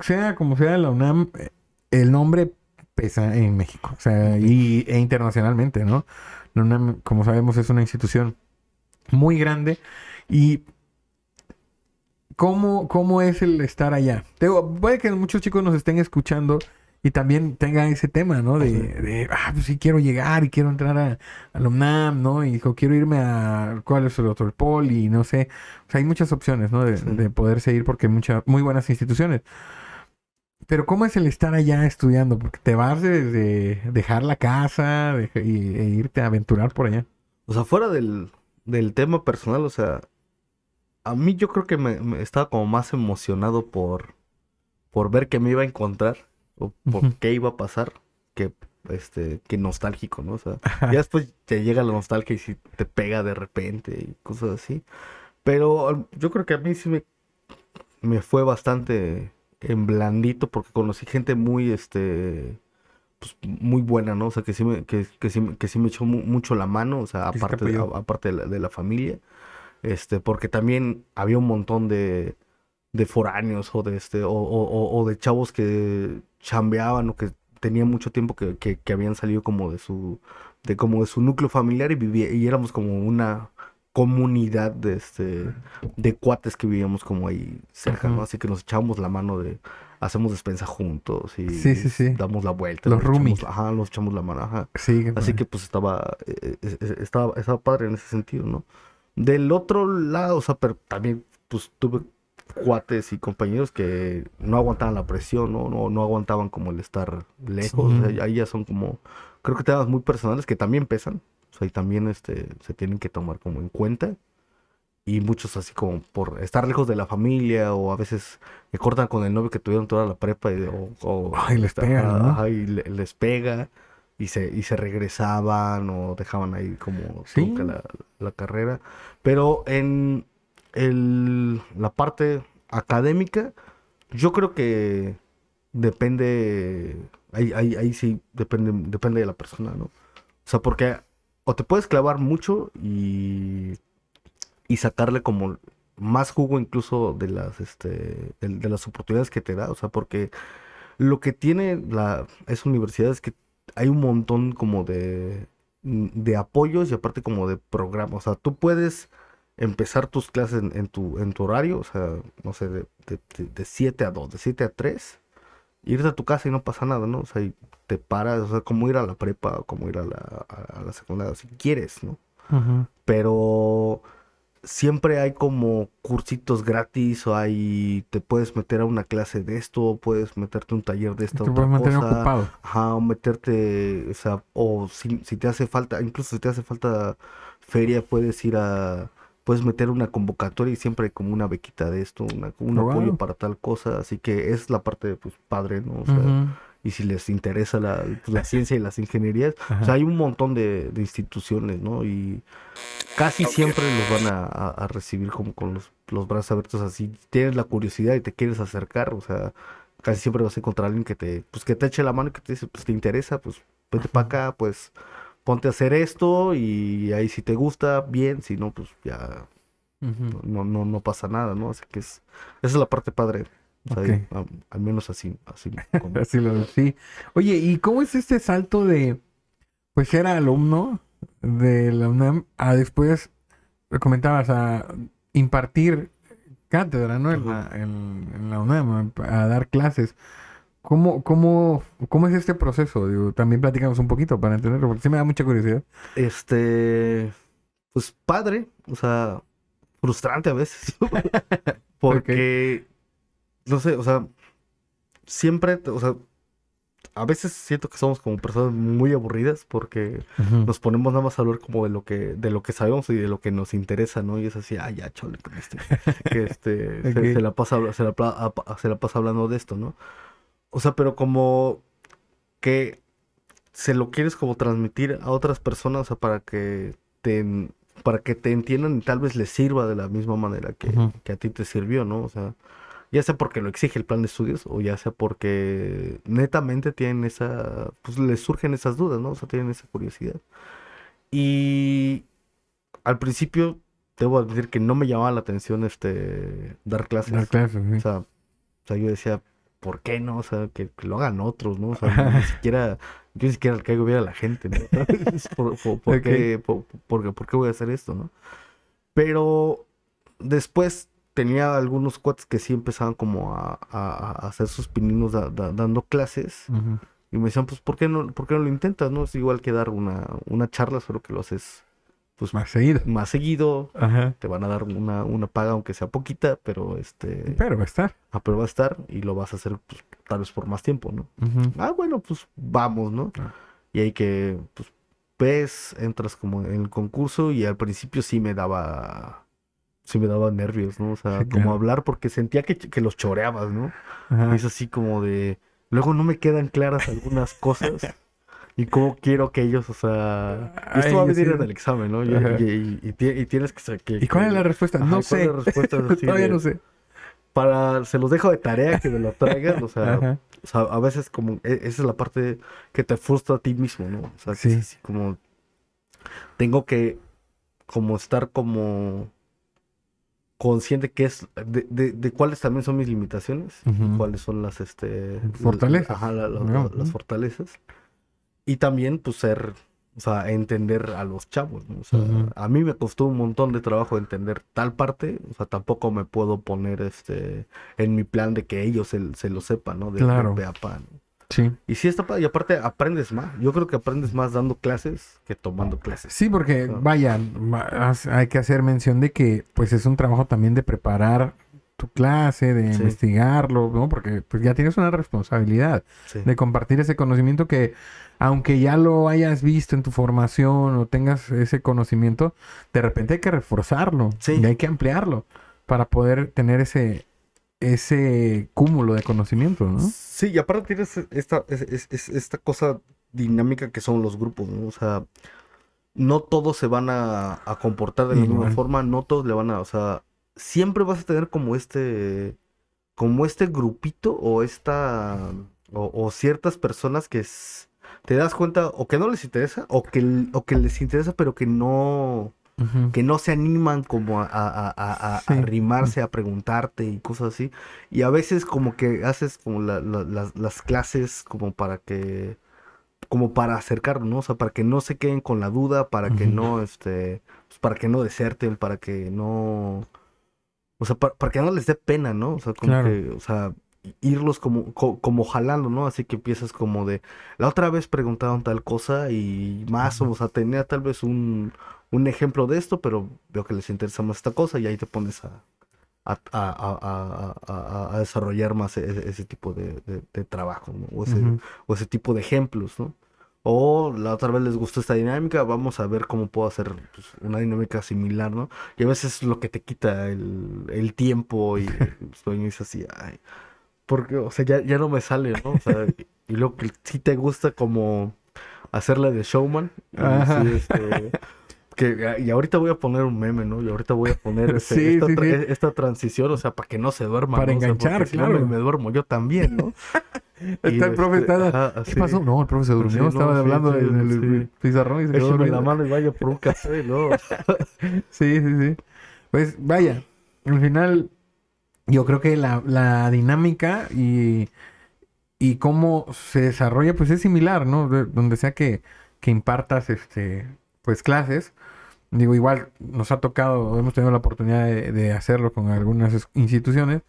Speaker 4: sea como sea la UNAM, el nombre pesa en México, o sea, y, e internacionalmente, ¿no? La UNAM, como sabemos, es una institución muy grande y ¿cómo, cómo es el estar allá? Te Digo, puede que muchos chicos nos estén escuchando y también tengan ese tema, ¿no? De, de, ah, pues sí quiero llegar y quiero entrar a, a la UNAM, ¿no? Y o quiero irme a, ¿cuál es el otro? El Poli, no sé. O sea, hay muchas opciones, ¿no? De,
Speaker 5: Sí.
Speaker 4: de poderse ir porque hay muchas, muy buenas instituciones. Pero ¿cómo es el estar allá estudiando? Porque te vas desde dejar la casa de- y, e irte a aventurar por allá.
Speaker 5: O sea, fuera del, del tema personal, o sea, a mí yo creo que me, me estaba como más emocionado por, por ver qué me iba a encontrar o por qué iba a pasar que, este, que nostálgico, ¿no? O sea, ya después te llega la nostalgia y si te pega de repente y cosas así. Pero yo creo que a mí sí me, me fue bastante en blandito porque conocí gente muy, este, pues, muy buena, ¿no? O sea, que sí me, que, que sí, me- que sí me echó mu- mucho la mano, o sea,
Speaker 4: Que
Speaker 5: aparte, a- aparte de la, de la familia, este, porque también había un montón de, de foráneos o de, este, o, o- o- o de chavos que chambeaban o que tenían mucho tiempo que, que, que habían salido como de su, de como de su núcleo familiar y vivía, y éramos como una comunidad de este de cuates que vivíamos como ahí cerca, ¿no? Así que nos echábamos la mano de hacemos despensa juntos y
Speaker 4: Sí, sí, sí.
Speaker 5: damos la vuelta,
Speaker 4: Los roomies.
Speaker 5: ajá, nos echamos la mano, ajá.
Speaker 4: Sí,
Speaker 5: Así que pues estaba, eh, eh, eh, estaba, estaba padre en ese sentido, ¿no? Del otro lado, o sea, pero también pues tuve cuates y compañeros que no aguantaban la presión, ¿no? No, no aguantaban como el estar lejos, o sea, ahí ya son como, creo que temas muy personales que también pesan, o sea, y también este, se tienen que tomar como en cuenta. Y muchos así como por estar lejos de la familia o a veces me cortan con el novio que tuvieron toda la prepa y, o, o-
Speaker 4: Ay, les pega,
Speaker 5: ajá,
Speaker 4: ¿no?
Speaker 5: ajá, y le- les pega y se, y se regresaban o dejaban ahí como
Speaker 4: Sí.
Speaker 5: la, la carrera. Pero en el, la parte académica, yo creo que depende, ahí, ahí, ahí sí depende, depende de la persona, ¿no? O sea, porque o te puedes clavar mucho y, y sacarle como más jugo incluso de las, este, de, de las oportunidades que te da, o sea, porque lo que tiene la, esa universidad es que hay un montón como de, de apoyos y aparte como de programas, o sea, tú puedes empezar tus clases en, en tu, en tu horario, o sea, no sé, de de, de, de 7 a 2, de 7 a 3, irte a tu casa y no pasa nada, ¿no? O sea, y te paras, o sea, como ir a la prepa, o como ir a la, a, a la secundaria, si quieres, ¿no?
Speaker 4: Ujú.
Speaker 5: Pero siempre hay como cursitos gratis o hay, te puedes meter a una clase de esto, puedes meterte a un taller de esta
Speaker 4: Te
Speaker 5: otra
Speaker 4: puedes mantener
Speaker 5: cosa.
Speaker 4: ocupado.
Speaker 5: Ajá, o meterte, o sea, o si, si te hace falta, incluso si te hace falta feria, puedes ir a, puedes meter una convocatoria y siempre hay como una bequita de esto, una, un
Speaker 4: Oh,
Speaker 5: apoyo
Speaker 4: wow.
Speaker 5: para tal cosa, así que es la parte, pues, padre, ¿no? O sea. Y si les interesa la, pues, la ciencia y las ingenierías, o sea, hay un montón de, de instituciones, ¿no? Y casi siempre los van a, a- a recibir como con los, los brazos abiertos, así tienes la curiosidad y te quieres acercar, o sea, casi siempre vas a encontrar a alguien que te, pues, que te eche la mano y que te dice, pues, te interesa, pues, vete para acá, pues, ponte a hacer esto y ahí si te gusta, bien, si no, pues, ya
Speaker 4: Ujú.
Speaker 5: no, no, no pasa nada, ¿no? Así que es, esa es la parte padre, o sea, al menos así, así. como-
Speaker 4: Así lo sí. Oye, ¿y cómo es este salto de pues ser alumno de la UNAM a después me comentabas a impartir cátedra, ¿no? En la, en, en la UNAM, a, dar clases. ¿Cómo, cómo, ¿Cómo es este proceso? Digo, también platicamos un poquito para entenderlo, porque sí me da mucha curiosidad.
Speaker 5: Este, pues padre, o sea, frustrante a veces. Porque, no sé, o sea, siempre, o sea, a veces siento que somos como personas muy aburridas porque nos ponemos nada más a hablar como de lo que, de lo que sabemos y de lo que nos interesa, ¿no? Y es así, ah, ya, chole, con este, que este, se- la pasa, se la, se la pasa hablando de esto, ¿no? O sea, pero como que se lo quieres como transmitir a otras personas, o sea, para que te, para que te entiendan y tal vez les sirva de la misma manera que, que a ti te sirvió, ¿no? O sea, ya sea porque lo exige el plan de estudios o ya sea porque netamente tienen esa, pues les surgen esas dudas, ¿no? O sea, tienen esa curiosidad. Y al principio debo admitir que no me llamaba la atención este dar clases.
Speaker 4: Dar clases, sí.
Speaker 5: O sea, o sea, yo decía, ¿por qué no? O sea, que, que lo hagan otros, ¿no? O sea, ni siquiera, yo ni siquiera le caigo bien a la gente, ¿no? ¿Por, por, por qué, por, por qué- por qué voy a hacer esto, no? Pero después tenía algunos cuates que sí empezaban como a, a- a hacer sus pininos da- da- dando clases y me decían, pues, ¿por qué no, por qué no lo intentas, no? Es igual que dar una, una charla, solo que lo haces, pues,
Speaker 4: Más seguido.
Speaker 5: más seguido,
Speaker 4: Ajá.
Speaker 5: te van a dar una, una paga aunque sea poquita, pero este...
Speaker 4: Pero va a estar.
Speaker 5: Ah, pero va a estar y lo vas a hacer pues, tal vez por más tiempo, ¿no? Ah, bueno, pues vamos, ¿no?
Speaker 4: Ah.
Speaker 5: Y hay que, pues, ves, entras como en el concurso y al principio sí me daba, sí me daba nervios, ¿no? O sea,
Speaker 4: Sí,
Speaker 5: como
Speaker 4: claro.
Speaker 5: hablar porque sentía que, que los choreabas, ¿no?
Speaker 4: Ajá.
Speaker 5: Y es así como de, luego no me quedan claras algunas cosas y cómo quiero que ellos, o sea, esto va a venir
Speaker 4: sí.
Speaker 5: en el examen, ¿no? Y, y- y- y ti- y tienes que... que-
Speaker 4: ¿Y cuál es la respuesta?
Speaker 5: Ajá,
Speaker 4: no
Speaker 5: ¿y cuál
Speaker 4: sé.
Speaker 5: la respuesta?
Speaker 4: Todavía
Speaker 5: de-
Speaker 4: no sé.
Speaker 5: Para, se los dejo de tarea que me lo traigan, o sea,
Speaker 4: Ajá.
Speaker 5: o sea, a veces como, e- esa es la parte que te frustra a ti mismo, ¿no? O sea, que
Speaker 4: Sí.
Speaker 5: es así como, tengo que como estar como consciente que es, de, de, de cuáles también son mis limitaciones, cuáles son las, este...
Speaker 4: Fortalezas,
Speaker 5: Ajá, la- la-
Speaker 4: digamos,
Speaker 5: las
Speaker 4: ¿no?
Speaker 5: fortalezas. Y también, pues, ser, o sea, entender a los chavos, ¿no? O sea,
Speaker 4: Ujú.
Speaker 5: a mí me costó un montón de trabajo entender tal parte, o sea, tampoco me puedo poner, este, en mi plan de que ellos se, se lo sepan, ¿no? De,
Speaker 4: Claro.
Speaker 5: pe a pa, ¿no?
Speaker 4: Sí.
Speaker 5: Y sí está y aparte aprendes más. Yo creo que aprendes más dando clases que tomando clases.
Speaker 4: Sí, porque vaya, hay que hacer mención de que pues es un trabajo también de preparar tu clase, de
Speaker 5: Sí.
Speaker 4: investigarlo, ¿no? Porque pues ya tienes una responsabilidad
Speaker 5: Sí.
Speaker 4: de compartir ese conocimiento que aunque ya lo hayas visto en tu formación o tengas ese conocimiento, de repente hay que reforzarlo
Speaker 5: Sí.
Speaker 4: y hay que ampliarlo para poder tener ese ese cúmulo de conocimiento, ¿no?
Speaker 5: Sí, y aparte tienes esta, es- es- es- esta cosa dinámica que son los grupos, ¿no? O sea, no todos se van a, a comportar de la misma forma, no todos le van a, o sea, siempre vas a tener como este, como este grupito o esta, o, o ciertas personas que es- te das cuenta o que no les interesa o que, o que les interesa pero que no, Que no se animan como a, a, a- a-
Speaker 4: Sí.
Speaker 5: arrimarse, a preguntarte y cosas así. Y a veces como que haces como la- la- las, las clases como para que, como para acercarlos, ¿no? O sea, para que no se queden con la duda, para que no, este, pues, para que no deserten, para que no, O sea, para, para que no les dé pena, ¿no? O sea, como
Speaker 4: Claro.
Speaker 5: que, o sea, irlos como, co- como jalando, ¿no? Así que empiezas como de, la otra vez preguntaron tal cosa y más, o sea, tenía tal vez un, un ejemplo de esto, pero veo que les interesa más esta cosa y ahí te pones a, a, a- desarrollar más ese, ese tipo de, de- de trabajo, ¿no? O ese,
Speaker 4: Ujú.
Speaker 5: o ese tipo de ejemplos, ¿no? O la otra vez les gustó esta dinámica, vamos a ver cómo puedo hacer pues, una dinámica similar, ¿no? Y a veces es lo que te quita el, el tiempo y es así, ay, porque, o sea, ya, ya no me sale, ¿no? O sea, y, luego que sí te gusta como hacerle de showman.
Speaker 4: Ajá.
Speaker 5: sí, este, que, y ahorita voy a poner un meme, ¿no? Y ahorita voy a poner este-
Speaker 4: Sí,
Speaker 5: esta,
Speaker 4: sí,
Speaker 5: tra-
Speaker 4: sí.
Speaker 5: esta transición, o sea, para que no se duerman,
Speaker 4: Para
Speaker 5: ¿no? O sea,
Speaker 4: enganchar, claro.
Speaker 5: me, me duermo yo también, ¿no?
Speaker 4: Está
Speaker 5: Y,
Speaker 4: el profe,
Speaker 5: este,
Speaker 4: está-
Speaker 5: ajá,
Speaker 4: ¿Qué pasó? No, el profe se durmió,
Speaker 5: no,
Speaker 4: estaba hablando en el pizarrón y se quedó
Speaker 5: la mano y vaya por un café, ¿no?
Speaker 4: Sí, sí, sí. Pues vaya, al final yo creo que la, la dinámica y, y cómo se desarrolla pues es similar, ¿no? De- donde sea que, que impartas este pues clases. Digo, igual nos ha tocado, hemos tenido la oportunidad de, de hacerlo con algunas es- instituciones.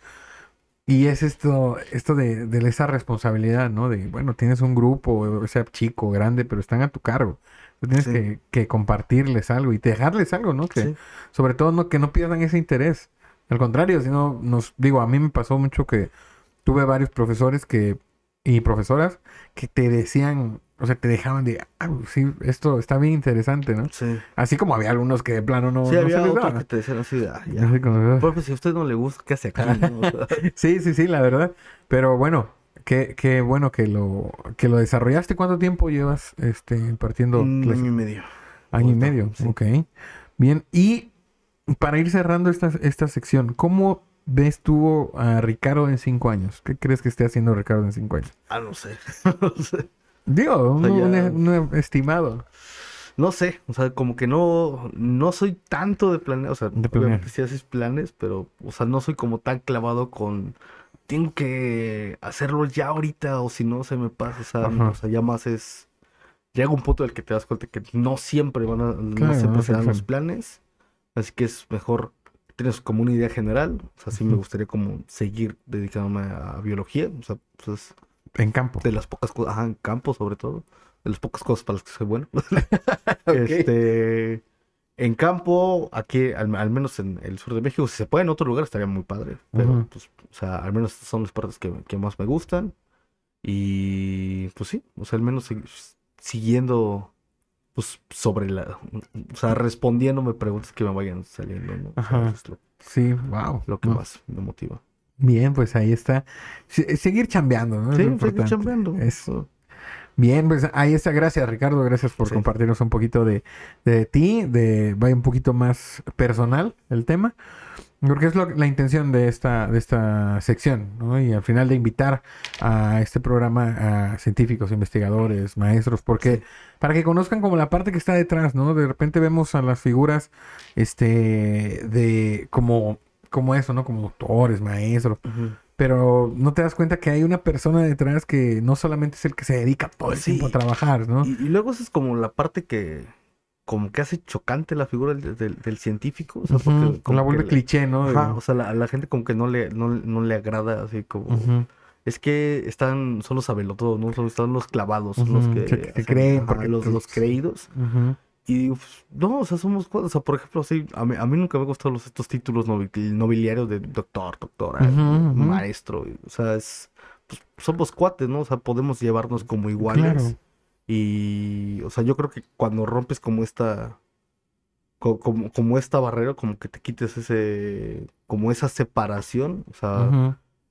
Speaker 4: Y es esto, esto de, de esa responsabilidad, ¿no? De, bueno, tienes un grupo, o sea, chico, grande, pero están a tu cargo. Tú tienes
Speaker 5: Sí.
Speaker 4: que, que compartirles algo y dejarles algo, ¿no? Que,
Speaker 5: Sí.
Speaker 4: sobre todo no, que no pierdan ese interés. Al contrario, sino nos digo, a mí me pasó mucho que tuve varios profesores que y profesoras que te decían, o sea, te dejaban de, ah, sí, esto está bien interesante, ¿no?
Speaker 5: Sí.
Speaker 4: Así como había algunos que de plano no,
Speaker 5: Sí,
Speaker 4: no
Speaker 5: había
Speaker 4: se les
Speaker 5: otros
Speaker 4: daba.
Speaker 5: que te decían así "Ah, ya.
Speaker 4: Así como, ah.
Speaker 5: Si a usted no le gusta, ¿qué hace aquí? no?" O sea,
Speaker 4: Sí, sí, sí, la verdad. Pero bueno, qué, qué bueno que lo, que lo desarrollaste. ¿Cuánto tiempo llevas este, impartiendo
Speaker 5: un año y medio.
Speaker 4: Año y medio,
Speaker 5: sí.
Speaker 4: ok. Bien, y para ir cerrando esta, esta sección, ¿cómo ves tú a Ricardo en cinco años? ¿Qué crees que esté haciendo Ricardo en cinco años?
Speaker 5: Ah, no sé. no sé.
Speaker 4: Digo, un,
Speaker 5: sea, ya-
Speaker 4: un- un estimado.
Speaker 5: No sé, o sea, como que no, no soy tanto de planear, o sea,
Speaker 4: De
Speaker 5: obviamente sí haces planes, pero, o sea, no soy como tan clavado con, tengo que hacerlo ya ahorita, o si no se me pasa, o sea, o sea, ya más es, llega un punto del que te das cuenta que no siempre van a, no siempre
Speaker 4: no
Speaker 5: se dan los planes, así que es mejor, tienes como una idea general, o sea, sí me gustaría como seguir dedicándome a, biología, o sea, pues es
Speaker 4: En campo.
Speaker 5: de las pocas cosas, ajá, en campo sobre todo, de las pocas cosas para las que soy bueno. Este, en campo, aquí, al, al menos en el sur de México, si se puede en otro lugar estaría muy padre, pero pues, o sea, al menos estas son las partes que, que más me gustan. Y pues sí, o sea, al menos si- siguiendo, pues sobre la, o sea, respondiéndome preguntas que me vayan saliendo, ¿no? O sea,
Speaker 4: Ajá.
Speaker 5: eso es lo,
Speaker 4: Sí, wow.
Speaker 5: lo que
Speaker 4: No.
Speaker 5: más me motiva.
Speaker 4: Bien, pues ahí está. Se- seguir chambeando, ¿no? Es
Speaker 5: Sí,
Speaker 4: lo
Speaker 5: seguir chambeando.
Speaker 4: Eso. Bien, pues ahí está. Gracias, Ricardo. Gracias por
Speaker 5: Sí.
Speaker 4: compartirnos un poquito de, de ti, de vaya un poquito más personal el tema. Porque es lo- la intención de esta, de esta sección, ¿no? Y al final de invitar a este programa a científicos, investigadores, maestros, porque
Speaker 5: Sí.
Speaker 4: para que conozcan como la parte que está detrás, ¿no? De repente vemos a las figuras, este, de como, como eso, ¿no? Como doctores, maestros, pero no te das cuenta que hay una persona detrás que no solamente es el que se dedica todo el
Speaker 5: Sí.
Speaker 4: tiempo a trabajar, ¿no?
Speaker 5: Y, y luego esa es como la parte que como que hace chocante la figura del, del- del científico. O sea, como
Speaker 4: la vuelve
Speaker 5: le-
Speaker 4: cliché, ¿no?
Speaker 5: Ajá, o sea, la- a la gente como que no le, no, no le agrada así como... Es que están, son los sabelotodos, ¿no? Son, están los clavados, son los que,
Speaker 4: que- que
Speaker 5: hacen-
Speaker 4: creen,
Speaker 5: ajá,
Speaker 4: porque,
Speaker 5: los, los creídos. Y pues, no, o sea, somos, o sea, por ejemplo, así, a mí, a mí nunca me han gustado los, estos títulos nobi- nobiliarios de doctor, doctora, maestro, o sea, es, pues, somos cuates, ¿no? O sea, podemos llevarnos como iguales.
Speaker 4: Claro.
Speaker 5: Y, o sea, yo creo que cuando rompes como esta, co- como, como esta barrera, como que te quites ese, como esa separación, o sea,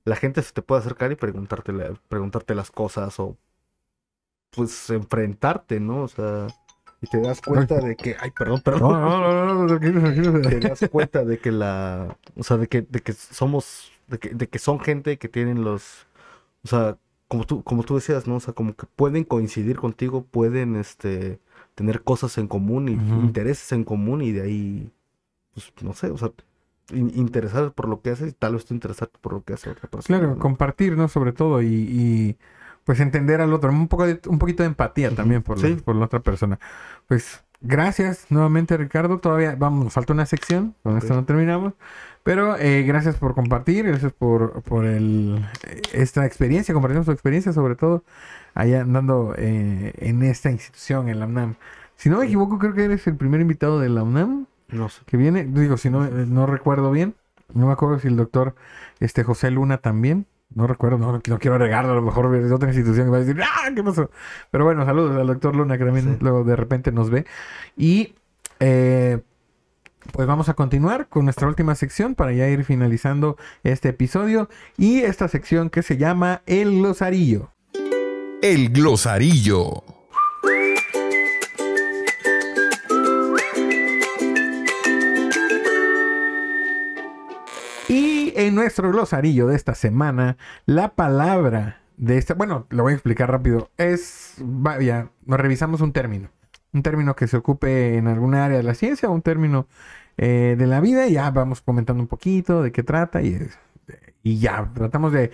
Speaker 5: la gente se te puede acercar y preguntarte, preguntarte las cosas o, pues, enfrentarte, ¿no? O sea, y te das cuenta de que, ay, perdón, perdón.
Speaker 4: No, no, no, no, no, tranquilo, tranquilo.
Speaker 5: te das cuenta de que la, o sea, de que, de que somos, de que, de que son gente que tienen los, o sea, como tú, como tú decías, ¿no? O sea, como que pueden coincidir contigo, pueden, este, tener cosas en común y intereses en común y de ahí, pues, no sé, o sea, in- interesar por lo que haces y tal vez tú interesarte por lo que hace otra persona.
Speaker 4: Claro,
Speaker 5: ¿no?
Speaker 4: compartir, ¿no? Sobre todo y, y, pues entender al otro, un poco de, un poquito de empatía también por, la, por la otra persona. Pues gracias nuevamente, Ricardo. Todavía, vamos, nos falta una sección. Con esto no terminamos. Pero eh, gracias por compartir, gracias por, por el, esta experiencia, compartiendo su experiencia, sobre todo allá andando eh, en esta institución, en la UNAM. Si no me equivoco, creo que eres el primer invitado de la UNAM
Speaker 5: No sé.
Speaker 4: que viene. Digo, si no, eh, no recuerdo bien. No me acuerdo si el doctor este, José Luna también. No recuerdo, no, no quiero regarlo, a lo mejor es otra institución que va a decir, ¡ah! ¿Qué pasó? Pero bueno, saludos al doctor Luna que también
Speaker 5: Sí.
Speaker 4: luego de repente nos ve. Y eh, pues vamos a continuar con nuestra última sección para ya ir finalizando este episodio. Y esta sección que se llama El Glosarillo.
Speaker 1: El glosarillo.
Speaker 4: En nuestro glosarillo de esta semana, la palabra de esta, bueno, lo voy a explicar rápido, es, vaya, nos revisamos un término, un término que se ocupe en alguna área de la ciencia, un término eh, de la vida, y ya vamos comentando un poquito de qué trata y, y ya tratamos de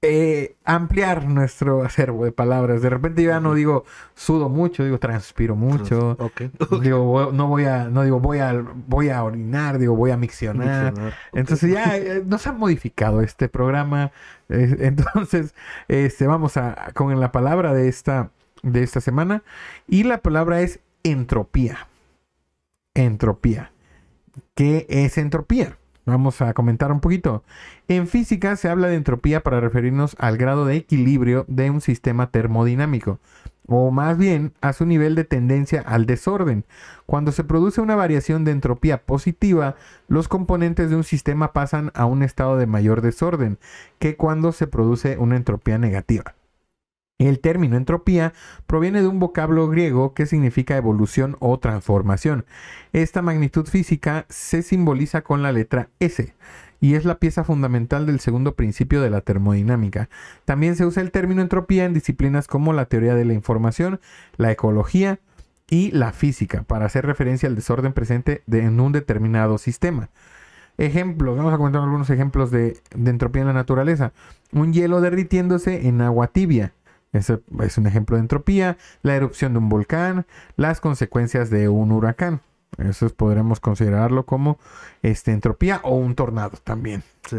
Speaker 4: eh, ampliar nuestro acervo de palabras. De repente ya no digo sudo mucho, digo transpiro mucho.
Speaker 5: Ok.
Speaker 4: Digo, no voy a, no digo voy a, voy a orinar, digo voy a miccionar. Entonces ya eh, nos ha modificado este programa. Eh, entonces, este, vamos a con la palabra de esta, de esta semana. Y la palabra es entropía. Entropía. ¿Qué es entropía? Vamos a comentar un poquito. En física se habla de entropía para referirnos al grado de equilibrio de un sistema termodinámico, o más bien a su nivel de tendencia al desorden. Cuando se produce una variación de entropía positiva, los componentes de un sistema pasan a un estado de mayor desorden que cuando se produce una entropía negativa. El término entropía proviene de un vocablo griego que significa evolución o transformación. Esta magnitud física se simboliza con la letra S y es la pieza fundamental del segundo principio de la termodinámica. También se usa el término entropía en disciplinas como la teoría de la información, la ecología y la física para hacer referencia al desorden presente en un determinado sistema. Ejemplos, vamos a comentar algunos ejemplos de entropía en la naturaleza. Un hielo derritiéndose en agua tibia. Ese es un ejemplo de entropía. La erupción de un volcán. Las consecuencias de un huracán. Eso podremos considerarlo como este, entropía o un tornado también.
Speaker 5: Sí.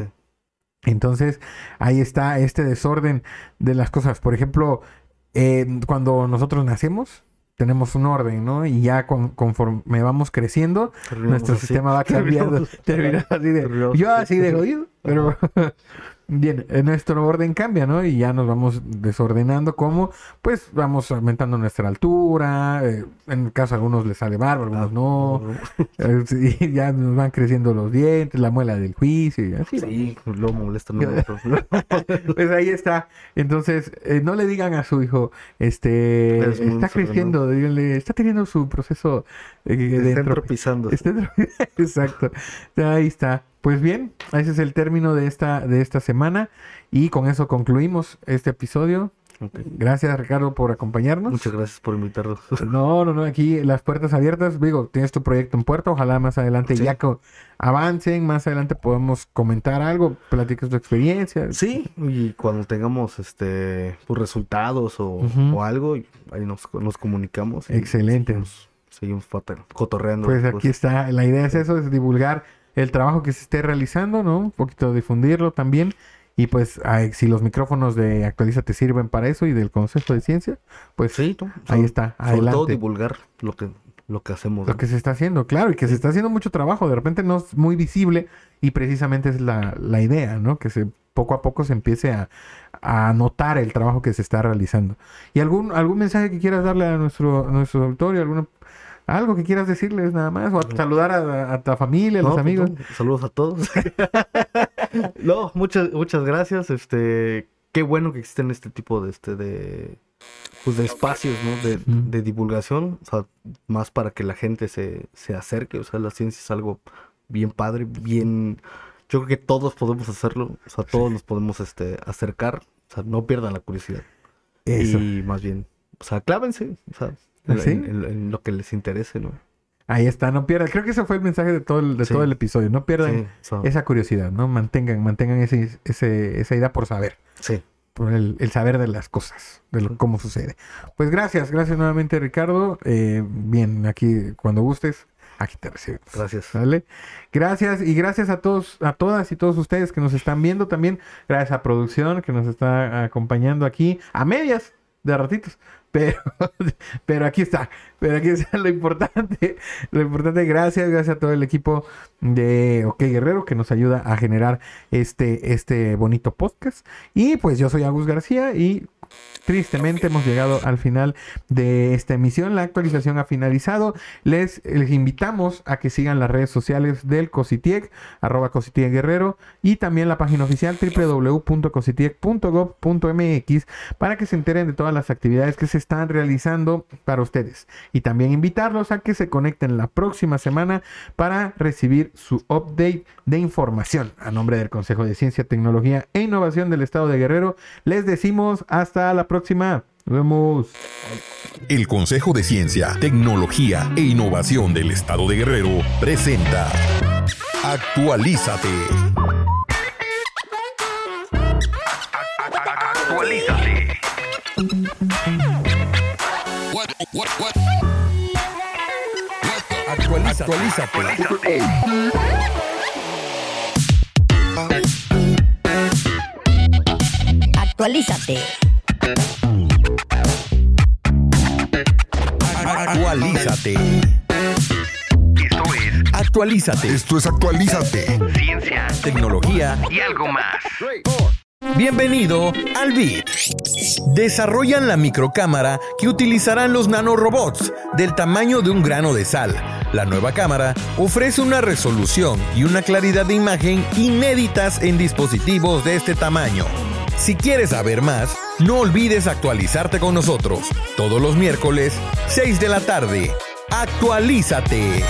Speaker 4: Entonces, ahí está este desorden de las cosas. Por ejemplo, eh, cuando nosotros nacemos, tenemos un orden, ¿no? Y ya con- conforme vamos creciendo, nuestro sistema va cambiando.
Speaker 5: Terminamos
Speaker 4: así de. Yo
Speaker 5: así.
Speaker 4: así de jodido, pero. Bien, eh, nuestro orden cambia, ¿no? Y ya nos vamos desordenando como, pues vamos aumentando nuestra altura, eh, en el caso de algunos les sale barba, algunos no, eh, sí, ya nos van creciendo los dientes, la muela del juicio y así.
Speaker 5: Sí, lo molestan a otros.
Speaker 4: Pues ahí está. Entonces, eh, no le digan a su hijo, este, está creciendo, díganle, está teniendo su proceso eh,
Speaker 5: Está
Speaker 4: entropi-
Speaker 5: entropizando.
Speaker 4: Está Exacto. Ahí está. Pues bien, ese es el término de esta, de esta semana. Y con eso concluimos este episodio. Gracias, Ricardo, por acompañarnos.
Speaker 5: Muchas gracias por invitarnos.
Speaker 4: No, no, no, aquí las puertas abiertas. Digo, tienes tu proyecto en puerta. Ojalá más adelante
Speaker 5: Sí.
Speaker 4: ya que avancen, más adelante podemos comentar algo, platiques tu experiencia.
Speaker 5: Sí, y cuando tengamos este pues, resultados o, o algo, ahí nos, nos comunicamos.
Speaker 4: Excelente.
Speaker 5: Seguimos pata- cotorreando.
Speaker 4: Pues aquí está. La idea es eso, es divulgar el trabajo que se esté realizando, ¿no? Un poquito difundirlo también. Y pues ay, si los micrófonos de Actualiza te sirven para eso y del Consejo de Ciencia, pues
Speaker 5: Sí, ¿no?
Speaker 4: ahí
Speaker 5: Sobre-
Speaker 4: está,
Speaker 5: Sobre todo
Speaker 4: adelante.
Speaker 5: divulgar lo que, lo que hacemos.
Speaker 4: Lo
Speaker 5: ¿no?
Speaker 4: que se está haciendo, claro, y que se está haciendo mucho trabajo, de repente no es muy visible y precisamente es la, la idea, ¿no? Que se poco a poco se empiece a, a notar el trabajo que se está realizando. ¿Y algún, algún mensaje que quieras darle a nuestro, a nuestro auditorio? ¿Alguna, algo que quieras decirles nada más? ¿O a saludar a, a tu familia, a
Speaker 5: No,
Speaker 4: los
Speaker 5: pues,
Speaker 4: amigos?
Speaker 5: no, saludos a todos. no, muchas, muchas gracias. Este, qué bueno que existen este tipo de este de pues de espacios, ¿no? De, divulgación, o sea, más para que la gente se, se acerque. O sea, la ciencia es algo bien padre, bien. Yo creo que todos podemos hacerlo. O sea, todos nos podemos este acercar. O sea, no pierdan la curiosidad.
Speaker 4: Eso.
Speaker 5: Y más bien, o sea, clávense. O sea,
Speaker 4: ¿Sí?
Speaker 5: en- en lo que les interese, ¿no?
Speaker 4: Ahí está, no pierdan. Creo que ese fue el mensaje de todo el, de
Speaker 5: Sí.
Speaker 4: todo el episodio. No pierdan esa curiosidad, ¿no? Mantengan, mantengan ese, ese, esa idea por saber.
Speaker 5: sí.
Speaker 4: por el, el saber de las cosas, de lo- cómo sucede. Pues gracias, gracias nuevamente Ricardo. Eh, bien, aquí cuando gustes, aquí te recibimos.
Speaker 5: Gracias.
Speaker 4: ¿Sale? Gracias y gracias a todos, a todas y todos ustedes que nos están viendo también. Gracias a producción que nos está acompañando aquí a medias de ratitos. Pero, pero aquí está, pero aquí está lo importante, lo importante, gracias, gracias a todo el equipo de OK Guerrero que nos ayuda a generar este, este bonito podcast. Y pues yo soy Agus García y tristemente hemos llegado al final de esta emisión. La actualización ha finalizado. Les, invitamos a que sigan las redes sociales del Cositiec, arroba Cositiec Guerrero, y también la página oficial www.cositiec.gov.mx para que se enteren de todas las actividades que se están realizando para ustedes. Y también invitarlos a que se conecten la próxima semana para recibir su update de información. A nombre del Consejo de Ciencia, Tecnología e Innovación del Estado de Guerrero, les decimos hasta la próxima. Nos vemos.
Speaker 1: El Consejo de Ciencia, Tecnología e Innovación del Estado de Guerrero presenta Actualízate.
Speaker 2: Actualízate.
Speaker 1: Actualízate.
Speaker 2: Actualízate.
Speaker 6: Actualízate.
Speaker 1: Actualízate.
Speaker 2: Esto es
Speaker 1: Actualízate.
Speaker 7: Esto es Actualízate.
Speaker 2: ciencia
Speaker 1: Tecnología
Speaker 2: y algo más.
Speaker 1: Bienvenido al BIT. Desarrollan la microcámara que utilizarán los nanorobots del tamaño de un grano de sal. La nueva cámara ofrece una resolución y una claridad de imagen inéditas en dispositivos de este tamaño. Si quieres saber más, no olvides actualizarte con nosotros todos los miércoles, 6 de la tarde. Actualízate.